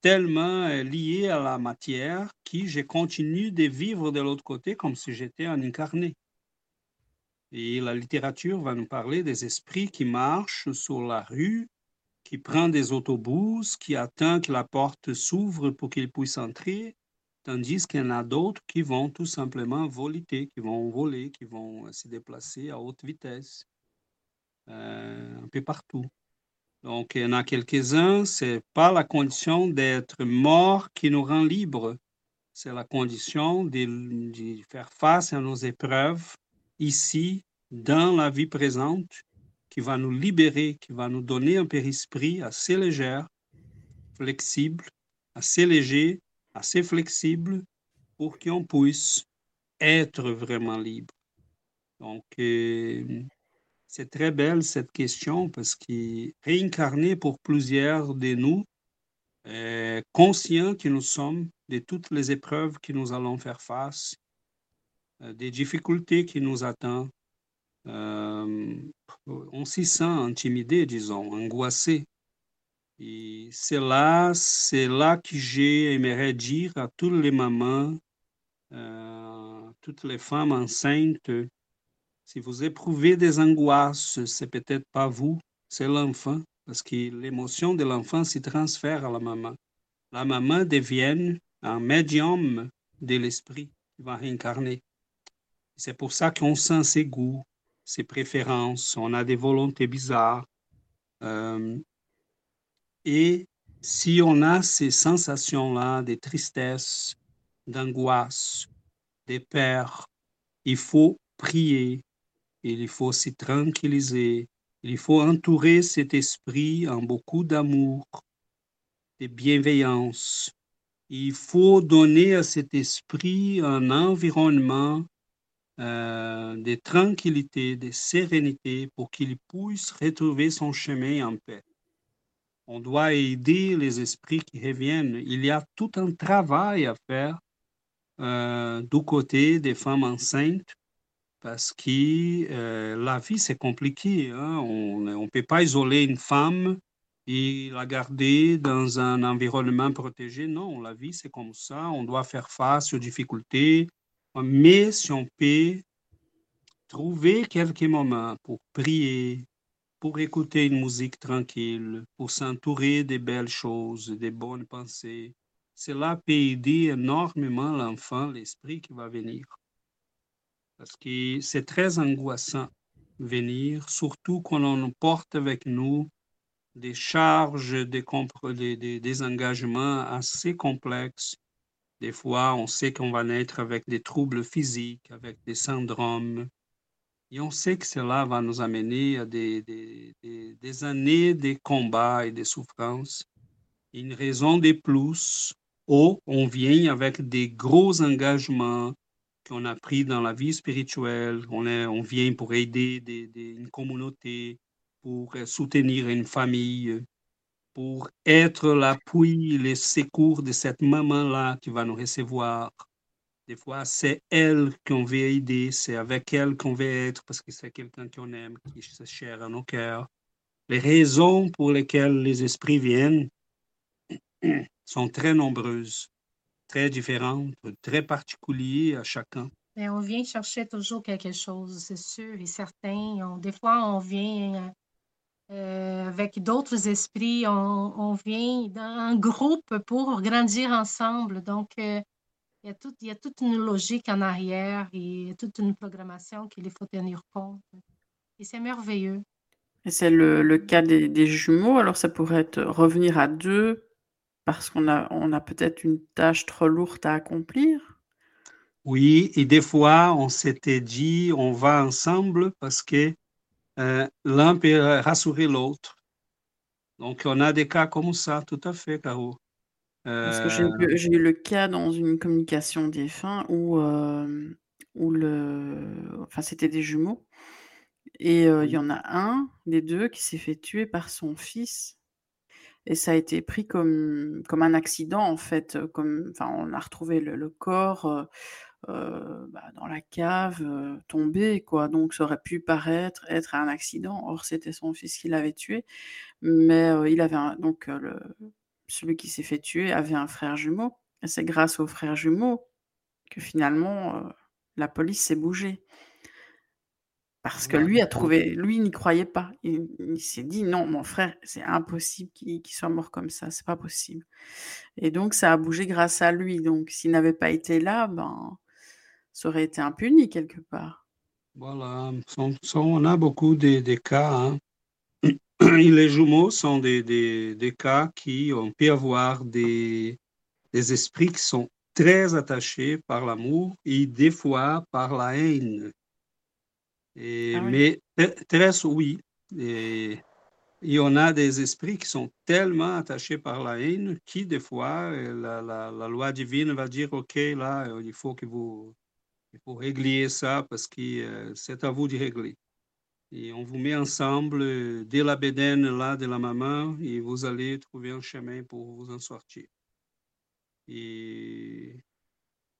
tellement euh, lié à la matière, que je continue de vivre de l'autre côté comme si j'étais un incarné. Et la littérature va nous parler des esprits qui marchent sur la rue qui prend des autobus, qui attend que la porte s'ouvre pour qu'il puisse entrer, tandis qu'il y en a d'autres qui vont tout simplement voler, qui vont voler, qui vont se déplacer à haute vitesse, euh, un peu partout. Donc, il y en a quelques-uns, ce n'est pas la condition d'être mort qui nous rend libres, c'est la condition de faire face à nos épreuves ici, dans la vie présente, qui va nous libérer, qui va nous donner un périsprit assez léger, flexible, assez léger, assez flexible pour qu'on puisse être vraiment libre. Donc, euh, c'est très belle cette question parce que réincarner pour plusieurs de nous, euh, conscients que nous sommes de toutes les épreuves que nous allons faire face, des difficultés qui nous attendent, euh, on s'y sent intimidé, disons, angoissé. Et c'est là, c'est là que j'aimerais dire à toutes les mamans, euh, toutes les femmes enceintes, si vous éprouvez des angoisses, c'est peut-être pas vous, c'est l'enfant, parce que l'émotion de l'enfant s'y transfère à la maman. La maman devient un médium de l'esprit qui va réincarner. C'est pour ça qu'on sent ses goûts, ses préférences, on a des volontés bizarres. Euh, et si on a ces sensations-là de tristesse, d'angoisse, de peur, il faut prier, il faut s'y tranquilliser, il faut entourer cet esprit en beaucoup d'amour, de bienveillance. Il faut donner à cet esprit un environnement euh, de tranquillité, de sérénité pour qu'il puisse retrouver son chemin en paix. On doit aider les esprits qui reviennent. Il y a tout un travail à faire euh, du côté des femmes enceintes parce que euh, la vie, c'est compliqué. Hein. On ne peut pas isoler une femme et la garder dans un environnement protégé. Non, la vie, c'est comme ça. On doit faire face aux difficultés, mais si on peut trouver quelques moments pour prier, pour écouter une musique tranquille, pour s'entourer des belles choses, des bonnes pensées, cela peut aider énormément l'enfant, l'esprit qui va venir. Parce que c'est très angoissant venir, surtout quand on porte avec nous des charges, des, des, des engagements assez complexes des fois, on sait qu'on va naître avec des troubles physiques, avec des syndromes. Et on sait que cela va nous amener à des, années de combats et de souffrances. Une raison de plus, ou on vient avec des gros engagements, qu'on a pris dans la vie spirituelle. On, vient pour aider une communauté, pour soutenir une famille, pour être l'appui, le secours de cette maman-là qui va nous recevoir. Des fois, c'est elle qu'on veut aider, c'est avec elle qu'on veut être parce que c'est quelqu'un qu'on aime, qui est cher à nos cœurs. Les raisons pour lesquelles les esprits viennent <clears throat> sont très nombreuses, très différentes, très particulières à chacun. Mais on vient chercher toujours quelque chose, c'est sûr et certain. des fois, on vient euh, avec d'autres esprits, on, vient d'un groupe pour grandir ensemble. Donc, euh, il, y a tout, il y a toute une logique en arrière et toute une programmation qu'il faut tenir compte. Et c'est merveilleux. Et c'est le, cas des, jumeaux. Alors, ça pourrait être revenir à deux parce qu'on a, on a peut-être une tâche trop lourde à accomplir. Oui, et des fois, on s'était dit, on va ensemble parce que euh, l'un peut rassurer l'autre. Donc, on a des cas comme ça, tout à fait, Caro. Parce que j'ai eu, le cas dans une communication des fins où, euh, où le, enfin, c'était des jumeaux. Et euh, il y en a un des deux qui s'est fait tuer par son fils. Et ça a été pris comme, comme un accident, en fait. Comme, on a retrouvé le, corps euh, bah, dans la cave, euh, tombé, quoi. Donc, ça aurait pu paraître être un accident. Or, c'était son fils qui l'avait tué. Mais euh, il avait donc le, celui qui s'est fait tuer avait un frère jumeau. Et c'est grâce au frère jumeau que finalement la police s'est bougée. Parce que lui a trouvé, lui n'y croyait pas. Il, s'est dit non, mon frère, c'est impossible qu'il soit mort comme ça, c'est pas possible. Et donc ça a bougé grâce à lui. Donc s'il n'avait pas été là, ben ça aurait été impuni quelque part. Voilà, on a beaucoup de, cas. Hein. <clears throat> Les jumeaux sont des, des, cas qui ont pu avoir des, des esprits qui sont très attachés par l'amour et des fois par la haine. Et, ah Mais très, oui. Et, il y en a des esprits qui sont tellement attachés par la haine qui, des fois, la, la, la loi divine va dire, OK, là, il faut que vous il faut régler ça parce que euh, c'est à vous de régler. Et on vous met ensemble euh, dès la bédaine là de la maman et vous allez trouver un chemin pour vous en sortir. Et,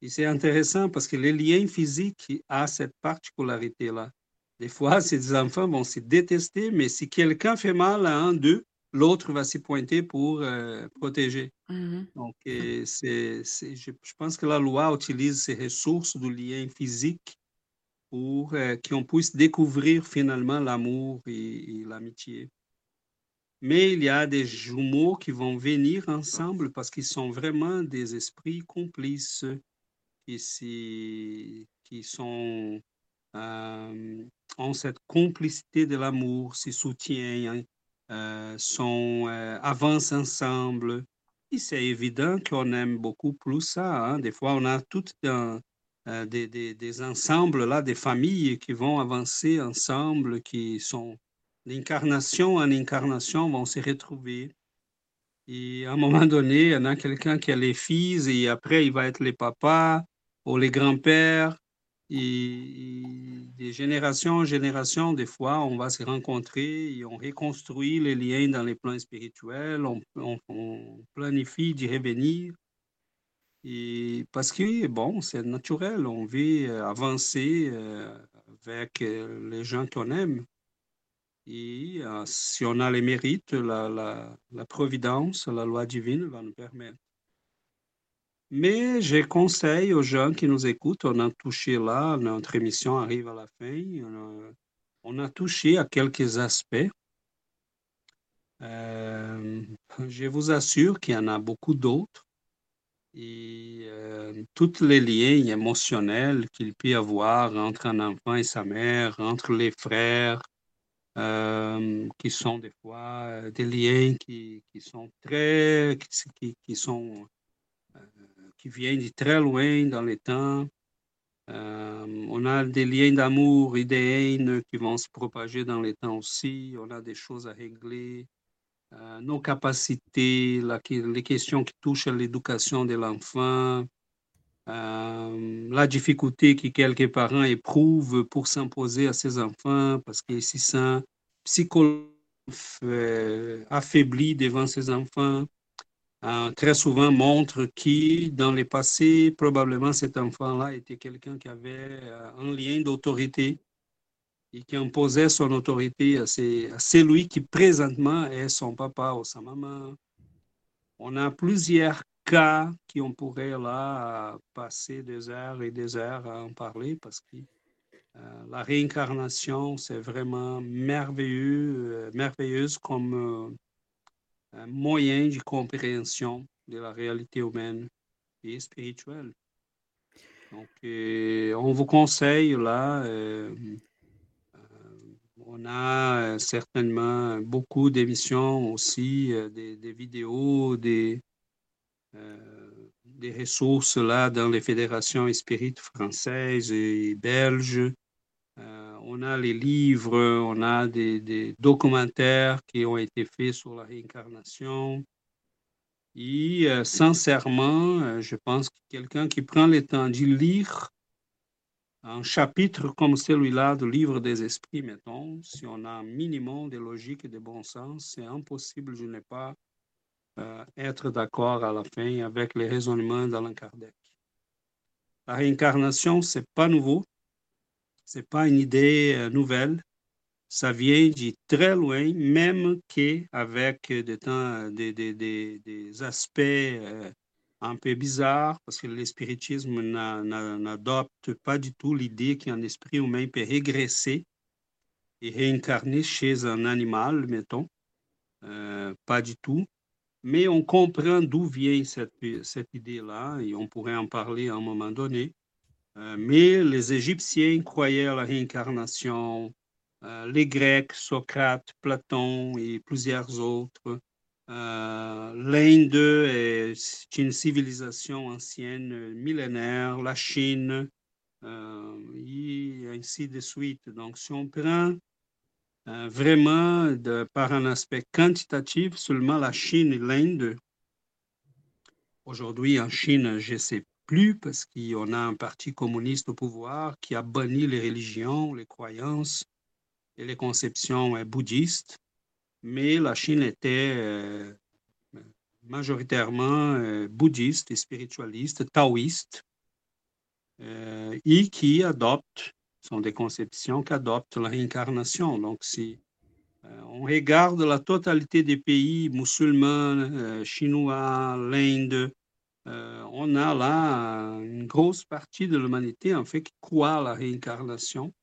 et c'est intéressant parce que les liens physiques a cette particularité-là. Des fois, <laughs> ces enfants vont se détester, mais si quelqu'un fait mal à un d'eux, l'autre va s'y pointer pour euh, protéger. Mmh Donc, c'est, je, pense que la loi utilise ces ressources du lien physique pour euh, qu'on puisse découvrir finalement l'amour et, l'amitié. Mais il y a des jumeaux qui vont venir ensemble parce qu'ils sont vraiment des esprits complices qui, qui sont, euh, ont cette complicité de l'amour, se soutiennent, euh, sont, euh, avancent ensemble. Et c'est évident qu'on aime beaucoup plus ça. Hein. Des fois, on a toutes euh, des, des, des, ensembles, là, des familles qui vont avancer ensemble, qui sont d'incarnation en incarnation, vont se retrouver. Et à un moment donné, il y en a quelqu'un qui a les fils et après, il va être les papas ou les grands-pères et, de génération en génération, des fois, on va se rencontrer et on reconstruit les liens dans les plans spirituels, on, planifie d'y revenir. Et parce que, bon, c'est naturel, on veut avancer euh, avec euh, les gens qu'on aime. Et euh, si on a les mérites, la, la providence, la loi divine va nous permettre. Mais je conseille aux gens qui nous écoutent, on a touché là, notre émission arrive à la fin, on a, touché à quelques aspects. Euh, je vous assure qu'il y en a beaucoup d'autres. Et euh, tous les liens émotionnels qu'il peut y avoir entre un enfant et sa mère, entre les frères, euh, qui sont des fois des liens qui, sont très, qui sont qui viennent de très loin dans le temps. Euh, on a des liens d'amour et des haines qui vont se propager dans le temps aussi. On a des choses à régler. Euh, nos capacités, les questions qui touchent à l'éducation de l'enfant. euh, la difficulté que quelques parents éprouvent pour s'imposer à ses enfants parce qu'ils se sentent psychologiquement affaiblis devant ses enfants. Euh, très souvent montre que dans le passé, probablement cet enfant-là était quelqu'un qui avait euh, un lien d'autorité et qui imposait son autorité à, à celui qui présentement est son papa ou sa maman. On a plusieurs cas qui on pourrait là passer des heures et des heures à en parler parce que euh, la réincarnation, c'est vraiment merveilleux, merveilleuse comme un moyen de compréhension de la réalité humaine et spirituelle. Donc, on vous conseille là, on a certainement beaucoup d'émissions aussi, des, des vidéos, des, des ressources là dans les fédérations spirites françaises et belges. On a les livres, on a des, documentaires qui ont été faits sur la réincarnation. Et euh, sincèrement, euh, je pense que quelqu'un qui prend le temps de lire un chapitre comme celui-là du livre des esprits, mettons, si on a un minimum de logique et de bon sens, c'est impossible, je n'ai pas euh, être d'accord à la fin avec les raisonnements d'Alain Kardec. La réincarnation, c'est pas nouveau, c'est pas une idée euh, nouvelle. Ça vient de très loin, même qu'avec des, temps, des, des, des, des aspects euh, un peu bizarres, parce que le spiritisme n'adopte pas du tout l'idée qu'un esprit humain peut régresser et réincarner chez un animal, mettons. pas du tout. Mais on comprend d'où vient cette, cette idée-là et on pourrait en parler à un moment donné. Euh, mais les Égyptiens croyaient à la réincarnation, euh, les Grecs, Socrate, Platon et plusieurs autres. Euh, L'Inde est une civilisation ancienne, millénaire, la Chine, et ainsi de suite. Donc, si on prend vraiment, par un aspect quantitatif, seulement la Chine et l'Inde. Aujourd'hui, en Chine, je ne sais plus parce qu'on a un parti communiste au pouvoir qui a banni les religions, les croyances et les conceptions euh, bouddhistes. Mais la Chine était euh, majoritairement bouddhiste et spiritualiste, taoïste, et qui adopte sont des conceptions qu'adopte la réincarnation. Donc, si euh, on regarde la totalité des pays musulmans, euh, chinois, l'Inde, euh, on a là une grosse partie de l'humanité, en fait, qui croit à la réincarnation.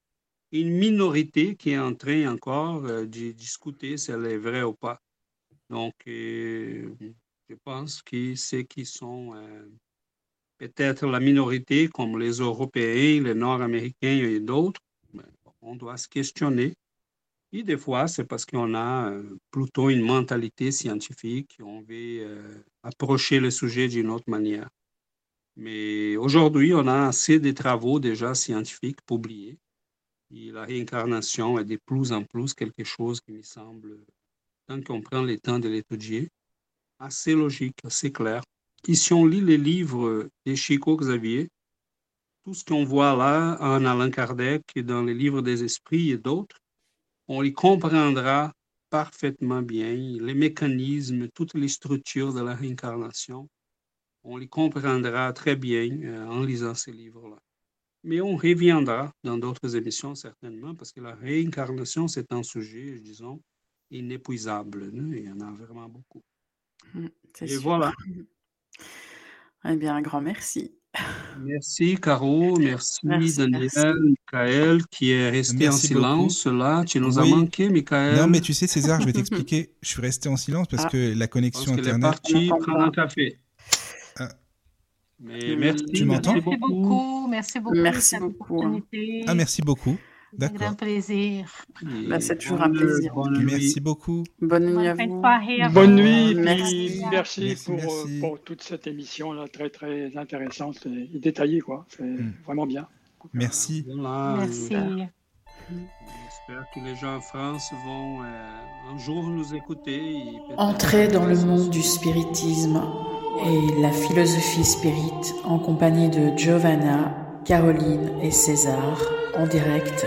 Une minorité qui est en train encore de discuter si elle est vraie ou pas. Donc, je pense que ceux qui sont peut-être la minorité, comme les Européens, les Nord-Américains et d'autres, on doit se questionner. Et des fois, c'est parce qu'on a euh, plutôt une mentalité scientifique, on veut euh, approcher le sujet d'une autre manière. Mais aujourd'hui, on a assez de travaux déjà scientifiques publiés. Et la réincarnation est de plus en plus quelque chose qui me semble, tant qu'on prend le temps de l'étudier, assez logique, assez clair. Et si on lit les livres de Chico Xavier, tout ce qu'on voit là en Alain Kardec dans les livres des esprits et d'autres, on les comprendra parfaitement bien, les mécanismes, toutes les structures de la réincarnation, on les comprendra très bien euh, en lisant ces livres-là. Mais on reviendra dans d'autres émissions certainement, parce que la réincarnation, c'est un sujet, disons, inépuisable. Il y en a vraiment beaucoup. Mmh, et voilà. <laughs> Eh bien, un grand merci. Merci, Caro. Merci, Daniel, Michael, qui est resté en silence là. Tu nous as manqué, Michael. Non, mais tu sais, César, je vais t'expliquer. Je suis resté en silence parce ah. que la connexion parce Internet. est parti prendre un café. Ah. Mais merci. Tu m'entends Merci beaucoup. Merci beaucoup. Merci beaucoup. Ah, merci beaucoup. D'accord. Un grand plaisir. Bah, c'est toujours un plaisir. Merci beaucoup. Bonne nuit à vous. Bonne nuit. Merci, merci, pour, euh, pour, toute cette émission là, très très intéressante et détaillée quoi. C'est mm. vraiment bien. Merci. Merci. J'espère que les gens en France vont euh, un jour nous écouter. Et Entrez dans le monde du spiritisme et la philosophie spirit en compagnie de Giovanna, Caroline et César en direct